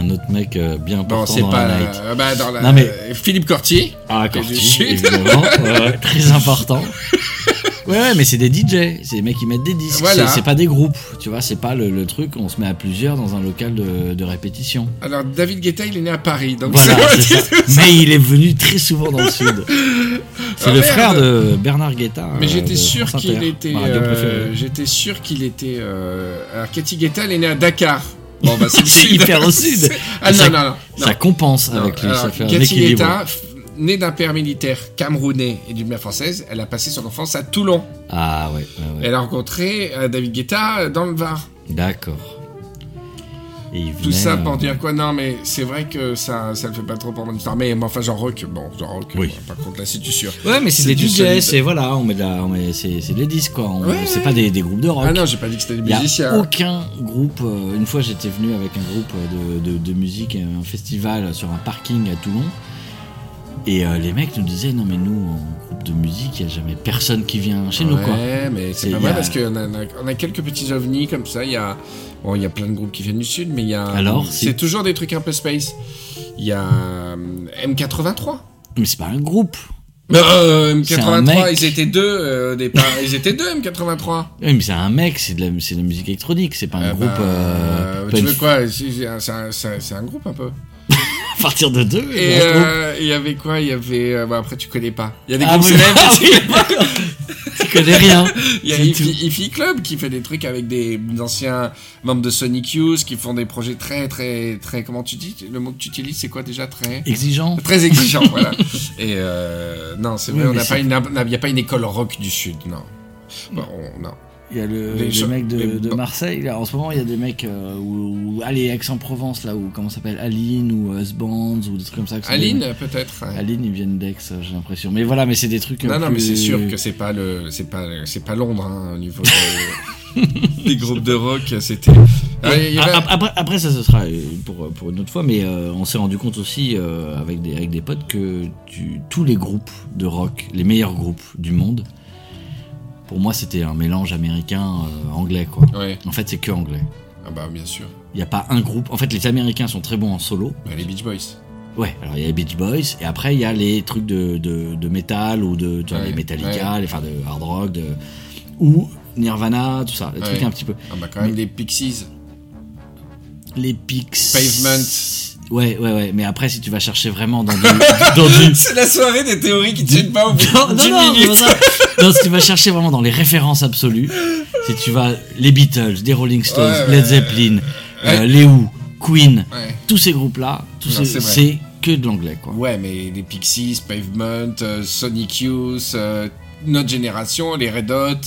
Speaker 1: Un autre mec euh, bien important
Speaker 2: c'est
Speaker 1: dans
Speaker 2: pas.
Speaker 1: la night.
Speaker 2: euh, bah, dans la,
Speaker 1: Non, mais-
Speaker 2: euh, Philippe Cortier.
Speaker 1: Ah,
Speaker 2: qui est du
Speaker 1: Corti,
Speaker 2: sud.
Speaker 1: évidemment. Ouais, très important. Ouais, ouais, mais c'est des DJ, c'est des mecs qui mettent des disques,
Speaker 2: Voilà.
Speaker 1: c'est c'est pas des groupes, tu vois, c'est pas le, le truc, on se met à plusieurs dans un local de, de répétition.
Speaker 2: Alors, David Guetta, il est né à Paris. Donc
Speaker 1: Voilà,
Speaker 2: c'est-
Speaker 1: c'est ça. Mais il est venu très souvent dans le sud. C'est
Speaker 2: Ah,
Speaker 1: le
Speaker 2: merde.
Speaker 1: frère de Bernard Guetta.
Speaker 2: Mais
Speaker 1: euh,
Speaker 2: j'étais sûr qu'il était. J'étais sûr qu'il était. Alors, Cathy Guetta, elle est née à Dakar. Bon, bah, c'est
Speaker 1: hyper au sud.
Speaker 2: Ah
Speaker 1: Ça-
Speaker 2: non, non. non.
Speaker 1: Ça compense
Speaker 2: Non,
Speaker 1: avec lui,
Speaker 2: alors,
Speaker 1: ça fait un équilibre.
Speaker 2: Née d'un père militaire camerounais et d'une mère française, elle a passé son enfance à Toulon.
Speaker 1: Ah ouais, ouais, ouais.
Speaker 2: Elle a rencontré euh, David Guetta euh, dans le Var.
Speaker 1: d'accord. Et il
Speaker 2: Tout ça
Speaker 1: euh,
Speaker 2: pour dire quoi? Non, mais c'est vrai que ça, ça le fait pas trop pour mon histoire. Mais, mais enfin, genre rock, bon, genre rock.
Speaker 1: Oui.
Speaker 2: euh, par contre, là, si tu sûr.
Speaker 1: Ouais, mais c'est des
Speaker 2: du
Speaker 1: DJ,
Speaker 2: solide.
Speaker 1: c'est voilà, on met de la, on met, c'est c'est des disques quoi.
Speaker 2: Ouais,
Speaker 1: c'est pas des, des groupes de rock.
Speaker 2: Ah non, j'ai pas dit que c'était des
Speaker 1: Il y a
Speaker 2: musiciens.
Speaker 1: aucun groupe. euh, une fois, j'étais venu avec un groupe de, de, de musique, un festival sur un parking à Toulon. Et euh, les mecs nous disaient non mais nous en groupe de musique, il y a jamais personne qui vient chez nous quoi.
Speaker 2: Ouais, mais c'est pas
Speaker 1: a-
Speaker 2: parce qu'on a, on quelques petits ovnis comme ça. Il y a, bon, il y a plein de groupes qui viennent du sud, mais il y a.
Speaker 1: Alors,
Speaker 2: c'est toujours des trucs un peu space. Il y a euh, M83.
Speaker 1: Mais c'est pas un groupe.
Speaker 2: Euh,
Speaker 1: C'est un
Speaker 2: M83,
Speaker 1: mec.
Speaker 2: ils étaient deux euh, au départ. Ils étaient deux M83.
Speaker 1: Oui, mais c'est un mec, c'est de, la- c'est de la musique électronique, c'est pas un
Speaker 2: Euh,
Speaker 1: groupe.
Speaker 2: bah, tu veux quoi un, un- c'est un groupe un peu.
Speaker 1: À partir de deux.
Speaker 2: Et euh, il y avait quoi? Il y avait. euh, bon, après, tu connais pas. Il y a des
Speaker 1: Ah
Speaker 2: groupes célèbres.
Speaker 1: d'accord. tu connais rien.
Speaker 2: Il y a Ify, Club qui fait des trucs avec des anciens membres de Sonic Youth qui font des projets très, très, très. Comment tu dis? Le mot que tu utilises, c'est quoi déjà? Très.
Speaker 1: Exigeant.
Speaker 2: Très exigeant, voilà. Et euh, non, c'est vrai,
Speaker 1: Oui,
Speaker 2: on n'a pas une, il n'y a pas une école rock du Sud, non. Bon, on- non.
Speaker 1: Il y a le,
Speaker 2: Les
Speaker 1: les
Speaker 2: cho-
Speaker 1: mecs de,
Speaker 2: les-
Speaker 1: de Marseille. Là, en ce moment, il y a des mecs euh, où, où- allez, Aix-en-Provence, là, où, comment ça s'appelle Aline ou Husbands ou des trucs comme ça.
Speaker 2: Aline,
Speaker 1: des-
Speaker 2: peut-être. ouais.
Speaker 1: Aline, ils viennent d'Aix, euh, j'ai l'impression. Mais voilà, mais c'est des trucs. euh,
Speaker 2: Non, non, mais c'est sûr que c'est pas le, c'est pas, c'est pas Londres hein, au niveau de- des groupes de rock. C'était. Ah, avait-
Speaker 1: Après, après, ça, ce sera pour, pour une autre fois, mais euh, on s'est rendu compte aussi euh, avec, des, avec des potes que tu- tous les groupes de rock, les meilleurs groupes du monde, pour moi, c'était un mélange américain-anglais, quoi.
Speaker 2: Ouais.
Speaker 1: En fait, c'est que anglais.
Speaker 2: Ah bah bien sûr.
Speaker 1: Il n'y a pas un groupe. En fait, les Américains sont très bons en solo.
Speaker 2: Bah, les Beach Boys.
Speaker 1: Ouais, alors il y a les Beach Boys, et après il y a les trucs de, de, de métal, ou de tu vois,
Speaker 2: Ouais,
Speaker 1: les Metallica,
Speaker 2: ouais.
Speaker 1: les, enfin de hard rock, de, ou Nirvana, tout ça, les trucs un petit peu.
Speaker 2: Ah bah quand même les Pixies.
Speaker 1: Les Pix.
Speaker 2: Pavement.
Speaker 1: Ouais, ouais, ouais, mais après si tu vas chercher vraiment dans du. dans du...
Speaker 2: C'est la soirée des théories qui tiennent pas au bout
Speaker 1: Non, non,
Speaker 2: 10
Speaker 1: non,
Speaker 2: minutes.
Speaker 1: non, si tu vas chercher vraiment dans les références absolues, si tu vas les Beatles, les Rolling Stones,
Speaker 2: Ouais, ouais,
Speaker 1: Led Zeppelin, euh,
Speaker 2: Ouais.
Speaker 1: les Who, Queen, tous ces groupes-là,
Speaker 2: c'est
Speaker 1: que de l'anglais, quoi.
Speaker 2: Ouais, mais les Pixies, Pavement, euh, Sonic Youth, euh, notre génération, les Red Hot.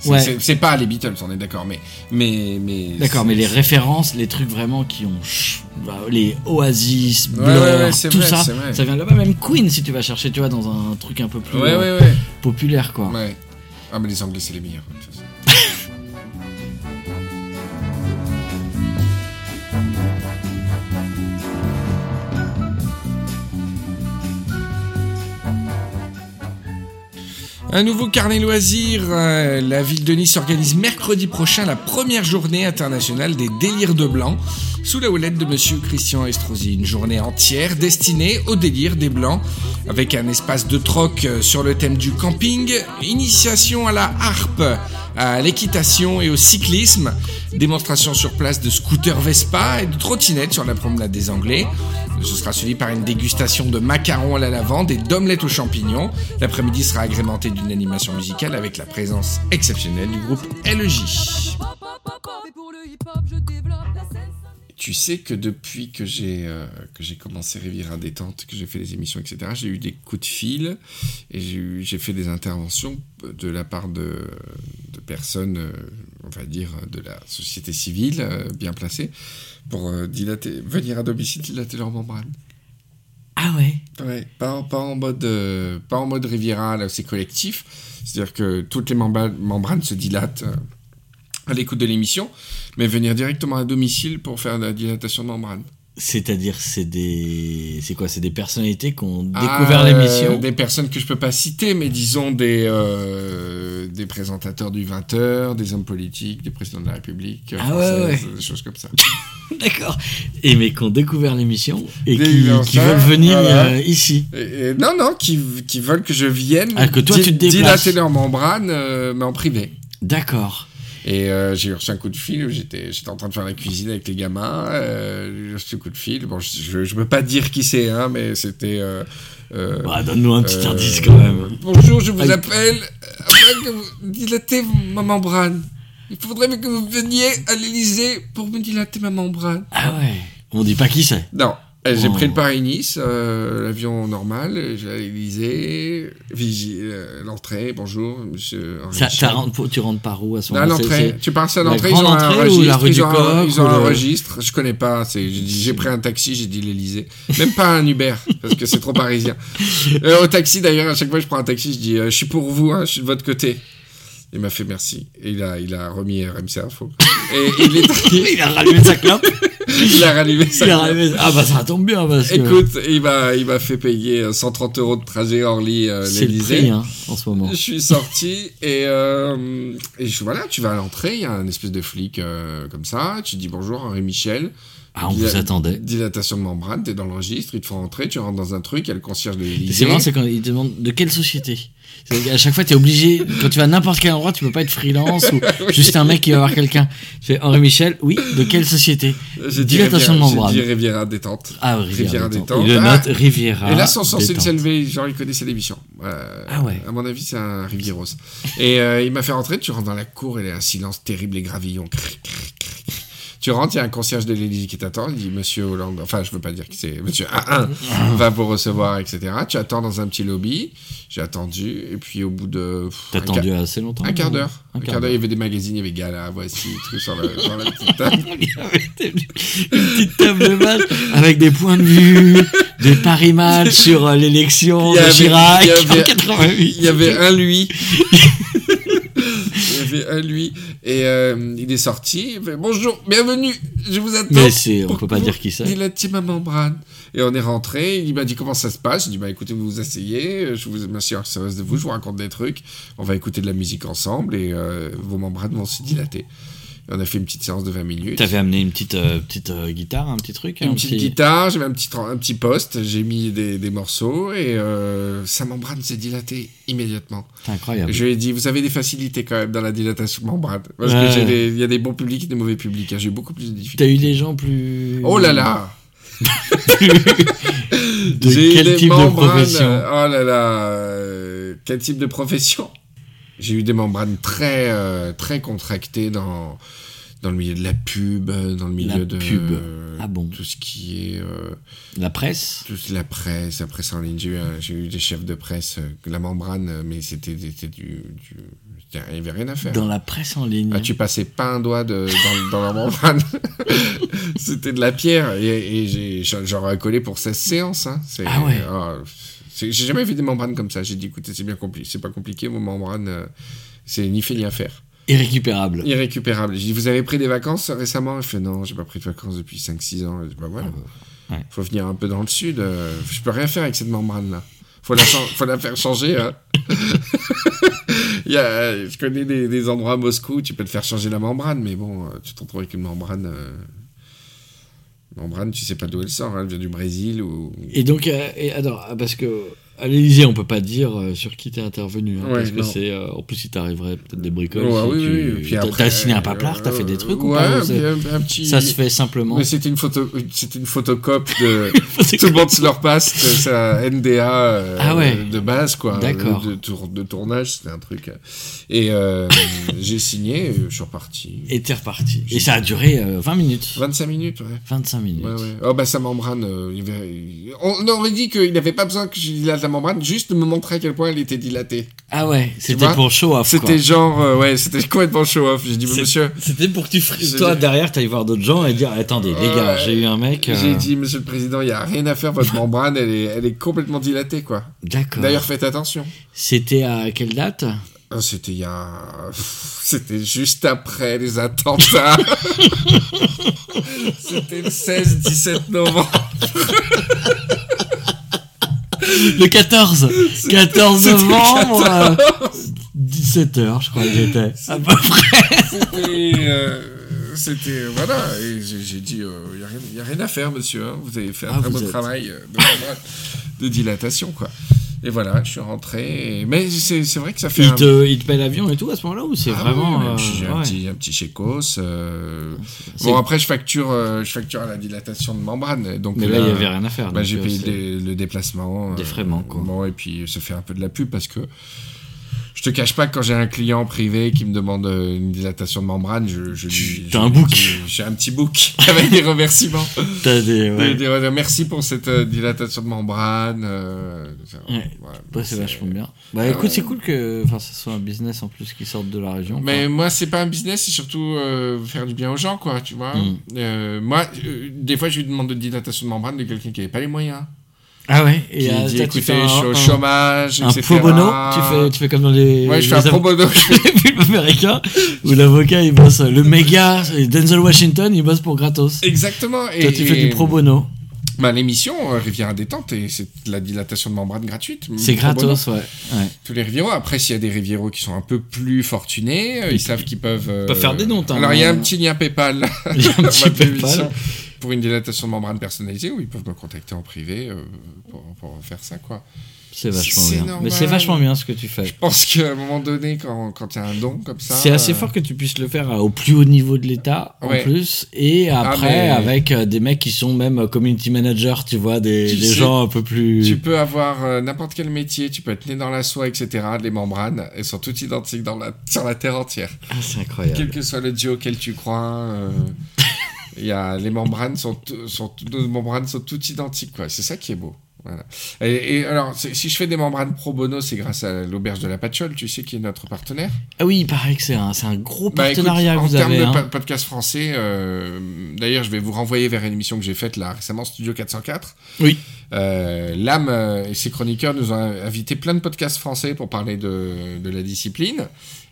Speaker 2: C'est
Speaker 1: Ouais.
Speaker 2: pas les Beatles, on est d'accord, mais mais mais.
Speaker 1: D'accord, mais les références, les trucs vraiment qui ont ch- les Oasis, Blur,
Speaker 2: ouais, ouais, c'est
Speaker 1: tout
Speaker 2: vrai,
Speaker 1: ça, ça vient de là-bas. Même Queen, si tu vas chercher, tu vois, dans un truc un peu plus euh, populaire, quoi.
Speaker 2: Ah, mais les Anglais, c'est les meilleurs. Un nouveau carnet loisir. euh, la ville de Nice organise mercredi prochain la première journée internationale des délires de blanc sous la houlette de monsieur Christian Estrosi. Une journée entière destinée au délire des blancs avec un espace de troc euh, sur le thème du camping, initiation à la harpe, à l'équitation et au cyclisme, démonstration sur place de scooters Vespa et de trottinettes sur la promenade des Anglais. Ce sera suivi par une dégustation de macarons à la lavande et d'omelettes aux champignons. L'après-midi sera agrémenté d'une animation musicale avec la présence exceptionnelle du groupe E LEJ. Tu sais que depuis que j'ai euh, que j'ai commencé Riviera détente, que j'ai fait des émissions, etc., j'ai eu des coups de fil et j'ai fait des interventions de la part de, de personnes, euh, on va dire, de la société civile euh, bien placées pour euh, dilater, venir à domicile dilater leur membrane.
Speaker 1: Ah ouais?
Speaker 2: Ouais, pas, pas en mode pas en mode Riviera, là c'est collectif, c'est-à-dire que toutes les membra- membranes se dilatent à l'écoute de l'émission, mais venir directement à domicile pour faire la dilatation de membrane.
Speaker 1: C'est-à-dire, c'est des. C'est quoi C'est des personnalités qui ont
Speaker 2: Ah,
Speaker 1: découvert l'émission
Speaker 2: euh, Des personnes que je peux pas citer, mais disons des, euh, des présentateurs du 20h, des hommes politiques, des présidents de la République,
Speaker 1: Ah ouais,
Speaker 2: françaises,
Speaker 1: ouais.
Speaker 2: des choses comme ça.
Speaker 1: D'accord. Et mais qui ont découvert l'émission et qui, veulent venir
Speaker 2: voilà.
Speaker 1: euh, ici.
Speaker 2: Et- et non, non, qui, qui veulent que je vienne
Speaker 1: Ah, que toi, tu te déplaces.
Speaker 2: dilater leur membrane, mais en privé.
Speaker 1: D'accord.
Speaker 2: Et euh, j'ai reçu un coup de fil, j'étais j'étais en train de faire la cuisine avec les gamins, euh, j'ai reçu un coup de fil, bon, je, je, peux pas dire qui c'est, hein, mais c'était... euh, euh,
Speaker 1: Bah, Donne-nous un petit indice quand même.
Speaker 2: Bonjour, je vous appelle afin que vous dilatez ma membrane. Il faudrait que vous veniez à l'Elysée pour me dilater ma membrane.
Speaker 1: Ah ouais. On dit pas qui c'est.
Speaker 2: Non. Euh, J'ai
Speaker 1: Oh.
Speaker 2: pris le Paris-Nice, euh, l'avion normal, j'ai à l'Elysée, euh, l'entrée, bonjour, monsieur
Speaker 1: Ça,
Speaker 2: Michel.
Speaker 1: ça rentre- tu rentres par où à ce
Speaker 2: à
Speaker 1: moment-là
Speaker 2: l'entrée. Tu passes à l'entrée, ils ont un registre.
Speaker 1: la rue
Speaker 2: ils
Speaker 1: du
Speaker 2: ont, un,
Speaker 1: Coq
Speaker 2: ils ont
Speaker 1: ou
Speaker 2: un
Speaker 1: le-
Speaker 2: registre. Je connais pas. J'ai pris un taxi, j'ai dit l'Elysée. Même pas un Uber, parce que c'est trop parisien. Euh, au taxi, d'ailleurs, à chaque fois que je prends un taxi, je dis Je suis pour vous, hein, je suis de votre côté. Il m'a fait merci. Et il a, il a remis RMC Info. Et il, est,
Speaker 1: il a rallumé sa clope.
Speaker 2: Il a rallumé ça.
Speaker 1: Il a rallumé- Ah bah ça tombe bien parce que
Speaker 2: Écoute, il m'a, il m'a fait payer euh, 130 euros de trajet Orly euh,
Speaker 1: c'est le prix hein, en ce moment.
Speaker 2: Je suis sorti et, euh, et je, voilà, tu vas à l'entrée, il y a un espèce de flic euh, comme ça, tu dis bonjour Henri Michel,
Speaker 1: Ah, on
Speaker 2: Dila-
Speaker 1: vous attendait.
Speaker 2: Dilatation de membrane, t'es dans le registre, ils te font rentrer, tu rentres dans un truc, il y a le concierge de l'Élysée.
Speaker 1: C'est marrant, c'est quand ils te demandent de quelle société? Qu'à chaque fois, t'es obligé, quand tu vas à n'importe quel endroit, tu peux pas être freelance ou juste un mec qui va voir quelqu'un. Tu fais Henri Michel, oui, de quelle société?
Speaker 2: J'ai dit
Speaker 1: Dilatation de
Speaker 2: Riviera-
Speaker 1: membrane.
Speaker 2: J'ai dit Riviera détente.
Speaker 1: Ah, Riviera,
Speaker 2: Riviera
Speaker 1: détente.
Speaker 2: détente.
Speaker 1: Il le
Speaker 2: Ah.
Speaker 1: note Riviera.
Speaker 2: Et là, sont censés le s'élever, genre il connaissait l'émission. Euh,
Speaker 1: Ah ouais.
Speaker 2: À mon avis, c'est un Rivieros. Et euh, il m'a fait rentrer, tu rentres dans la cour, et il y a un silence terrible, les gravillons. Cric, cric, cric. Tu rentres, il y a un concierge de l'Élysée qui t'attend, il dit Monsieur Hollande, enfin je veux pas dire que c'est Monsieur A1 va vous recevoir, etc. Tu attends dans un petit lobby, j'ai attendu, et puis au bout de...
Speaker 1: T'as attendu assez longtemps
Speaker 2: Un quart d'heure. Un quart d'heure, il y avait des magazines, il y avait Gala, voici, tout sur, le- sur la petite table.
Speaker 1: Il y avait des- une petite table de match avec des points de vue, des paris match sur euh, l'élection de
Speaker 2: avait-
Speaker 1: Chirac
Speaker 2: il y avait-
Speaker 1: en 88.
Speaker 2: Il y avait un lui. il y avait un lui. Et euh, il est sorti. Il fait Bonjour, bienvenue, je vous attends.
Speaker 1: Mais c'est, on
Speaker 2: pour
Speaker 1: peut pas dire qui c'est.
Speaker 2: Dilatiez ma membrane. Et on est rentré. Il m'a dit comment ça se passe? J'ai dit bah écoutez, vous vous asseyez. Je vous m'assieds en service de vous. Je vous raconte des trucs. On va écouter de la musique ensemble et euh, vos membranes vont se dilater. On a fait une petite séance de 20 minutes.
Speaker 1: T'avais amené une petite, euh, petite euh, guitare, un petit truc
Speaker 2: Une
Speaker 1: un
Speaker 2: petite
Speaker 1: petit-
Speaker 2: guitare, j'avais un petit, un petit poste, j'ai mis des, des morceaux et euh, sa membrane s'est dilatée immédiatement.
Speaker 1: C'est incroyable.
Speaker 2: Je lui ai dit, vous avez des facilités quand même dans la dilatation membrane. Parce
Speaker 1: Ouais.
Speaker 2: que j'ai des- il y a des bons publics et des mauvais publics. hein. J'ai eu beaucoup plus de difficultés.
Speaker 1: T'as eu des gens plus.
Speaker 2: Oh là là
Speaker 1: De quel type de profession
Speaker 2: Oh là là Quel type de profession? J'ai eu des membranes très, euh, très contractées dans, dans le milieu de la pub, euh, dans le milieu de
Speaker 1: pub.
Speaker 2: euh,
Speaker 1: Ah bon
Speaker 2: tout ce qui est... euh,
Speaker 1: La presse
Speaker 2: toute la presse, la presse en ligne. J'ai eu, j'ai eu des chefs de presse, la membrane, mais c'était c'était du, Il n'y avait rien à faire.
Speaker 1: Dans la presse en ligne.
Speaker 2: Ah, tu passais pas un doigt de, dans, dans la membrane. C'était de la pierre. Et, et j'ai- j'en- j'aurais collé pour 16 séances. Hein. C'est-
Speaker 1: Ah ouais.
Speaker 2: c'est- j'ai jamais vu des membranes comme ça. J'ai dit, écoutez, c'est bien compliqué. C'est pas compliqué, vos membranes, euh, c'est ni fait ni à faire.
Speaker 1: Irrécupérable.
Speaker 2: Irrécupérable. J'ai dit, vous avez pris des vacances récemment? Je fais, non, j'ai pas pris de vacances depuis 5-6 ans. Je dis, bah voilà.
Speaker 1: Ouais.
Speaker 2: Faut venir un peu dans le sud. euh, je peux rien faire avec cette membrane-là. Faut la, faut la faire changer. Hein. Il y a, je connais des, des endroits à Moscou où tu peux te faire changer la membrane, mais bon, euh, tu te retrouves avec une membrane. euh, membrane, tu sais pas d'où elle sort. hein, elle vient du Brésil ou.
Speaker 1: Et donc, euh, alors, parce que à l'Elysée, on peut pas dire euh, sur qui t'es intervenu. hein,
Speaker 2: Ouais,
Speaker 1: parce que c'est. euh, en plus, il t'arriverait peut-être des bricoles.
Speaker 2: Ouais,
Speaker 1: si
Speaker 2: oui,
Speaker 1: tu-
Speaker 2: oui,
Speaker 1: T'as- signé un paplard, t'as fait des trucs ou
Speaker 2: ouais,
Speaker 1: pas ou
Speaker 2: un, petit.
Speaker 1: Ça se fait simplement.
Speaker 2: Mais c'était une photo, c'était une photocope de. Tout le monde se leur passe, un NDA euh,
Speaker 1: Ah
Speaker 2: de base, quoi.
Speaker 1: D'accord.
Speaker 2: De, tour- de tournage, c'était un truc. euh. Et euh, j'ai signé, je suis reparti.
Speaker 1: Et t'es reparti. Et ça a duré euh, 20 minutes.
Speaker 2: 25 minutes, ouais.
Speaker 1: 25 minutes.
Speaker 2: Ouais, ouais. Oh, bah, sa membrane, euh, il avait- on aurait dit qu'il n'avait pas besoin que je la membrane, juste de me montrer à quel point elle était dilatée.
Speaker 1: Ah ouais, c'était pour show off. quoi.
Speaker 2: C'était genre, euh, ouais, c'était complètement show off. J'ai dit, mais monsieur,
Speaker 1: C'était pour que tu frises. Toi, derrière, t'ailles voir d'autres gens et dire Attendez, les gars, j'ai eu un mec. euh,
Speaker 2: j'ai dit, monsieur le président, il n'y a rien à faire, votre membrane, elle est, elle est complètement dilatée, quoi.
Speaker 1: D'accord.
Speaker 2: D'ailleurs, faites attention.
Speaker 1: C'était à quelle date?
Speaker 2: Ah, C'était il y a. C'était juste après les attentats. C'était le 16-17 novembre.
Speaker 1: Le 14 14
Speaker 2: C'était
Speaker 1: novembre 17h, je crois que j'étais. À peu près.
Speaker 2: C'était. euh, C'était. Voilà. Et j'ai j'ai dit, il n'y a, rien à faire, monsieur. hein. Vous avez fait un
Speaker 1: Ah,
Speaker 2: très
Speaker 1: êtes-
Speaker 2: travail euh, de, de dilatation, quoi. Et voilà, je suis rentré. et- Mais c'est c'est vrai que ça fait.
Speaker 1: Il
Speaker 2: un-
Speaker 1: te, il te paie l'avion et tout à ce moment-là ou c'est
Speaker 2: Ah
Speaker 1: vraiment.
Speaker 2: oui,
Speaker 1: euh,
Speaker 2: j'ai un,
Speaker 1: ouais.
Speaker 2: petit, un petit chécos. euh, Bon, après, je facture, euh, je facture à la dilatation de membrane. Donc
Speaker 1: Mais là, il n'y avait rien à faire.
Speaker 2: Bah, j'ai payé le, le déplacement.
Speaker 1: Des frais quoi.
Speaker 2: Bon, et puis se faire un peu de la pub parce que je te cache pas que quand j'ai un client privé qui me demande euh, une dilatation de membrane, je, je lui.
Speaker 1: T'as
Speaker 2: je
Speaker 1: un book.
Speaker 2: J'ai un petit book avec des remerciements.
Speaker 1: T'as des. Ouais.
Speaker 2: Des- des- merci pour cette euh, dilatation de membrane. euh,
Speaker 1: Ouais. Ouais, c'est vachement bien. Bah écoute, c'est cool que enfin, ce soit un business en plus qui sorte de la région.
Speaker 2: Mais
Speaker 1: quoi.
Speaker 2: moi, c'est pas un business, c'est surtout euh, faire du bien aux gens, quoi, tu vois.
Speaker 1: Mm.
Speaker 2: Euh, moi, euh, des fois, je lui demande de dilatation de membrane de quelqu'un qui n'avait pas les moyens.
Speaker 1: Ah ouais Et
Speaker 2: Qui
Speaker 1: euh,
Speaker 2: dit, écoutez,
Speaker 1: fais
Speaker 2: je suis au chômage,
Speaker 1: Un
Speaker 2: etc.
Speaker 1: pro bono tu fais, tu fais comme dans les.
Speaker 2: Ouais, je fais un pro bono.
Speaker 1: les films américains où l'avocat il bosse, le méga, Denzel Washington il bosse pour gratos.
Speaker 2: Exactement. Et,
Speaker 1: Toi tu fais
Speaker 2: et-
Speaker 1: du pro bono.
Speaker 2: Bah, l'émission euh, Rivière à détente, et c'est de la dilatation de membrane gratuite.
Speaker 1: C'est gratos, ouais. ouais.
Speaker 2: Tous les Rivieros. Après, s'il y a des Rivieros qui sont un peu plus fortunés, euh, ils savent qu'ils peuvent. euh,
Speaker 1: peuvent faire des dons, t'as
Speaker 2: Alors, il y a un petit lien PayPal.
Speaker 1: Il y a un petit PayPal.
Speaker 2: Pour une dilatation de membrane personnalisée, ou ils peuvent me contacter en privé euh, pour, pour faire ça, quoi.
Speaker 1: C'est vachement bien.
Speaker 2: normal.
Speaker 1: Mais c'est vachement bien ce que tu fais.
Speaker 2: Je pense qu'à un moment donné, quand, quand il y a un don comme ça.
Speaker 1: C'est assez
Speaker 2: euh,
Speaker 1: fort que tu puisses le faire euh, au plus haut niveau de l'État en plus et après
Speaker 2: mais-
Speaker 1: avec des mecs qui sont même community managers, tu vois, des,
Speaker 2: Tu
Speaker 1: des
Speaker 2: sais,
Speaker 1: gens un peu plus.
Speaker 2: Tu peux avoir euh, n'importe quel métier, tu peux être né dans la soie, etc. Les membranes, elles sont toutes identiques dans la, sur la Terre entière.
Speaker 1: Ah, c'est incroyable.
Speaker 2: Quel que soit le dieu auquel tu crois, euh, y a, les membranes sont, sont, nos membranes sont toutes identiques, quoi. C'est ça qui est beau. Voilà. Et, et alors, si je fais des membranes pro bono, c'est grâce à l'auberge de la Patchole, tu sais, qui est notre partenaire.
Speaker 1: Ah oui, il paraît que c'est un, c'est un gros
Speaker 2: Bah, écoute,
Speaker 1: partenariat
Speaker 2: en termes de
Speaker 1: hein.
Speaker 2: po- podcast français, euh, d'ailleurs, je vais vous renvoyer vers une émission que j'ai faite là récemment, Studio 404.
Speaker 1: Oui.
Speaker 2: Euh, L'âme et ses chroniqueurs nous ont invité plein de podcasts français pour parler de, de la discipline.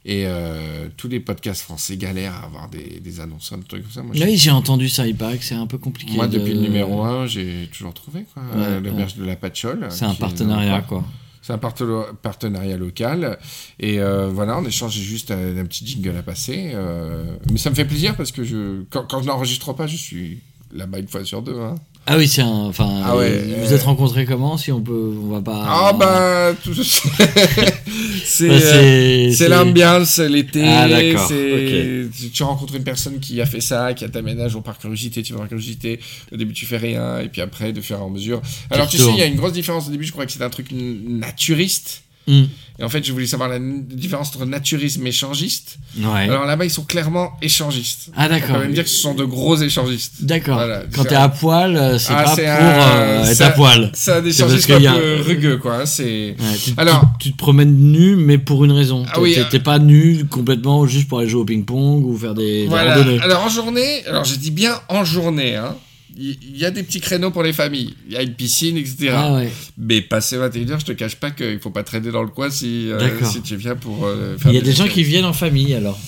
Speaker 2: Et euh, tous les podcasts français galèrent à avoir des, des annonceurs, des trucs comme ça. Moi, j'ai-
Speaker 1: Oui, j'ai entendu ça, il paraît que c'est un peu compliqué.
Speaker 2: moi,
Speaker 1: de-
Speaker 2: depuis le numéro 1, j'ai toujours trouvé quoi.
Speaker 1: Ouais,
Speaker 2: Euh,
Speaker 1: ouais.
Speaker 2: l'auberge de la Patchole.
Speaker 1: C'est un partenariat, quoi.
Speaker 2: c'est un partenariat local. Et euh, voilà, on échange juste un, un petit jingle à passer. euh, mais ça me fait plaisir parce que je, quand, quand je n'enregistre pas, je suis là-bas une fois sur deux. Hein.
Speaker 1: Ah oui, c'est un. Enfin,
Speaker 2: Ah ouais,
Speaker 1: euh, vous
Speaker 2: euh,
Speaker 1: êtes rencontrés comment Si on peut. On va pas.
Speaker 2: Ah bah, c'est
Speaker 1: Bah,
Speaker 2: euh,
Speaker 1: c'est.
Speaker 2: c'est l'ambiance, l'été.
Speaker 1: Ah, d'accord,
Speaker 2: tu, rencontres une personne qui a fait ça, qui a t'aménage par curiosité, tu vas par curiosité. Au début, tu fais rien, et puis après, de faire en mesure. Alors, tu sais, il y a une grosse différence. Au début, je croyais que c'était un truc naturiste. Et en fait, je voulais savoir la différence entre naturisme et échangiste.
Speaker 1: Ouais.
Speaker 2: Alors là-bas, ils sont clairement échangistes.
Speaker 1: ah
Speaker 2: On peut
Speaker 1: d'accord.
Speaker 2: même dire que ce sont de gros échangistes.
Speaker 1: D'accord.
Speaker 2: Voilà,
Speaker 1: Quand t'es à poil, euh, c'est
Speaker 2: Ah,
Speaker 1: pas pour
Speaker 2: un-
Speaker 1: euh, être à poil.
Speaker 2: C'est un échangiste un peu rugueux, quoi. hein, C'est...
Speaker 1: Ouais, tu,
Speaker 2: Alors-
Speaker 1: tu- tu te promènes nu, mais pour une raison.
Speaker 2: Ah
Speaker 1: T'es-
Speaker 2: oui,
Speaker 1: t'es-
Speaker 2: euh,
Speaker 1: pas nu complètement juste pour aller jouer au ping-pong ou faire des, des
Speaker 2: Voilà.
Speaker 1: randonnées.
Speaker 2: Alors en journée, alors je dis bien en journée, hein. Il y a des petits créneaux pour les familles. Il y a une piscine, etc.
Speaker 1: Ah ouais.
Speaker 2: Mais passé 21h, je te cache pas qu'il faut pas traîner dans le coin si, euh, si tu viens pour euh, faire
Speaker 1: Il y a des gens qui viennent en famille alors.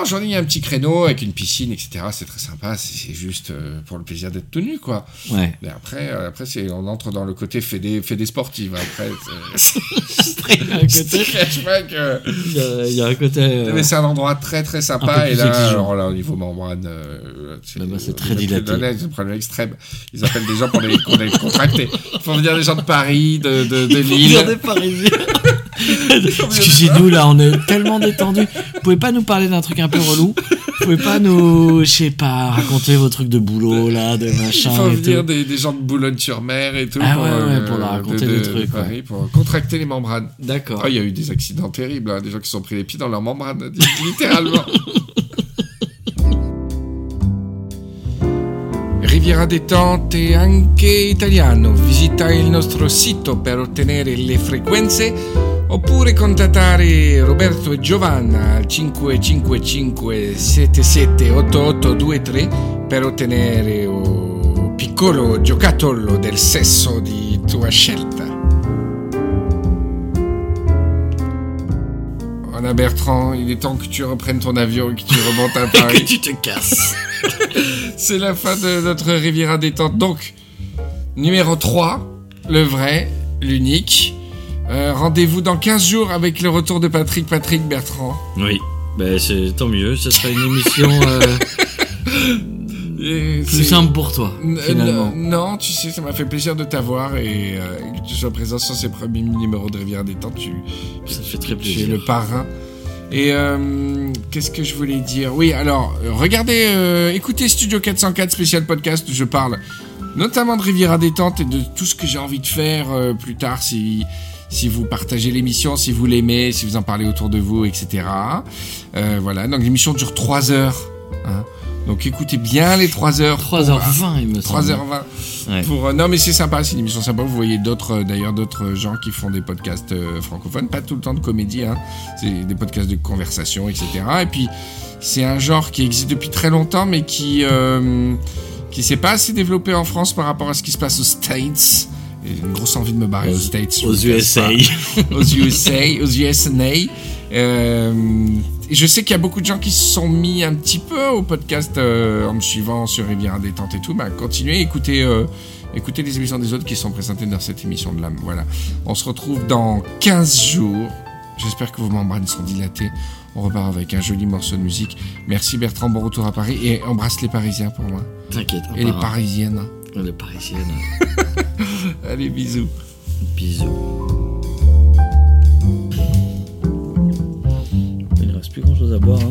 Speaker 2: Ouais, ouais, en journée, il y a un petit créneau avec une piscine, etc. C'est très sympa. C'est juste euh, pour le plaisir d'être tenu, quoi.
Speaker 1: Ouais.
Speaker 2: Mais après, euh, après c'est, on entre dans le côté fait des, fait des sportives. Après, c'est-
Speaker 1: un côté.
Speaker 2: que.
Speaker 1: Il y a, il y a un côté. euh,
Speaker 2: Mais c'est un endroit très très sympa et là,
Speaker 1: exigeant.
Speaker 2: alors là au niveau membrane, euh,
Speaker 1: c'est
Speaker 2: on
Speaker 1: très dilaté.
Speaker 2: C'est un problème extrême. Ils appellent des gens pour les, pour les contracter. Ils font venir des gens de Paris, de, de, de Lille.
Speaker 1: Regardez Parisiens. Excusez-nous, là, on est tellement détendus. Vous pouvez pas nous parler d'un truc un peu relou Vous pouvez pas nous, je sais pas, raconter vos trucs de boulot, là, de
Speaker 2: Il
Speaker 1: machin
Speaker 2: faut
Speaker 1: et
Speaker 2: venir
Speaker 1: tout.
Speaker 2: des, des gens de Boulogne-sur-Mer et tout.
Speaker 1: Ah
Speaker 2: pour,
Speaker 1: ouais, ouais,
Speaker 2: euh,
Speaker 1: pour leur raconter
Speaker 2: de-
Speaker 1: des
Speaker 2: de-
Speaker 1: trucs,
Speaker 2: Paris, pour contracter les membranes.
Speaker 1: D'accord.
Speaker 2: Ah, il y a eu des accidents terribles, hein, des gens qui se sont pris les pieds dans leurs membranes, littéralement. Riviera Détente e anche italiano. Visita il nostro sito per ottenere le frequenze oppure contattare Roberto e Giovanna al 555 77 8823 per ottenere un piccolo giocattolo del sesso di tua scelta. Voilà Bertrand, il est temps que tu reprennes ton avion et que tu remontes à Paris.
Speaker 1: tu te casses.
Speaker 2: C'est la fin de notre Riviera détente. Donc, numéro 3, le vrai, l'unique. Euh, Rendez-vous dans 15 jours avec le retour de Patrick Patrick Bertrand.
Speaker 1: Oui. Ben, c'est tant mieux. Ce sera une émission euh,
Speaker 2: Et
Speaker 1: plus simple pour toi, finalement.
Speaker 2: Non, tu sais, ça m'a fait plaisir de t'avoir et euh, que tu sois présent sur ces premiers numéros de Riviera détente. Tu,
Speaker 1: Ça fait très
Speaker 2: tu es
Speaker 1: plaisir.
Speaker 2: le parrain. Et euh, qu'est-ce que je voulais dire? Oui, alors, regardez, euh, écoutez Studio 404 spécial podcast où je parle notamment de Riviera détente et de tout ce que j'ai envie de faire euh, plus tard si si vous partagez l'émission, si vous l'aimez, si vous en parlez autour de vous, etc. Euh, voilà, donc l'émission dure 3 heures. hein. Donc écoutez bien les 3 heures. pour-
Speaker 1: 3h20, il me semble.
Speaker 2: 3h20
Speaker 1: Ouais.
Speaker 2: pour euh, non mais c'est sympa c'est une émission sympa vous voyez d'autres euh, d'ailleurs d'autres gens qui font des podcasts euh, francophones pas tout le temps de comédie hein. c'est des podcasts de conversation etc et puis c'est un genre qui existe depuis très longtemps mais qui euh, qui s'est pas assez développé en France par rapport à ce qui se passe aux States une grosse envie de me barrer aux, States.
Speaker 1: Aux USA.
Speaker 2: aux USA. aux USA. Euh, je sais qu'il y a beaucoup de gens qui se sont mis un petit peu au podcast euh, en me suivant sur Rivière Détente et tout. Bah, continuez, écoutez, euh, écoutez les émissions des autres qui sont présentées dans cette émission de l'âme. Voilà. On se retrouve dans 15 jours. J'espère que vos membranes sont dilatées. On repart avec un joli morceau de musique. Merci Bertrand, bon retour à Paris et embrasse les Parisiens pour moi.
Speaker 1: T'inquiète. Hein.
Speaker 2: Et les Parisiennes.
Speaker 1: Les Parisiennes.
Speaker 2: Allez, bisous.
Speaker 1: Bisous. Il ne reste plus grand chose à boire. Hein.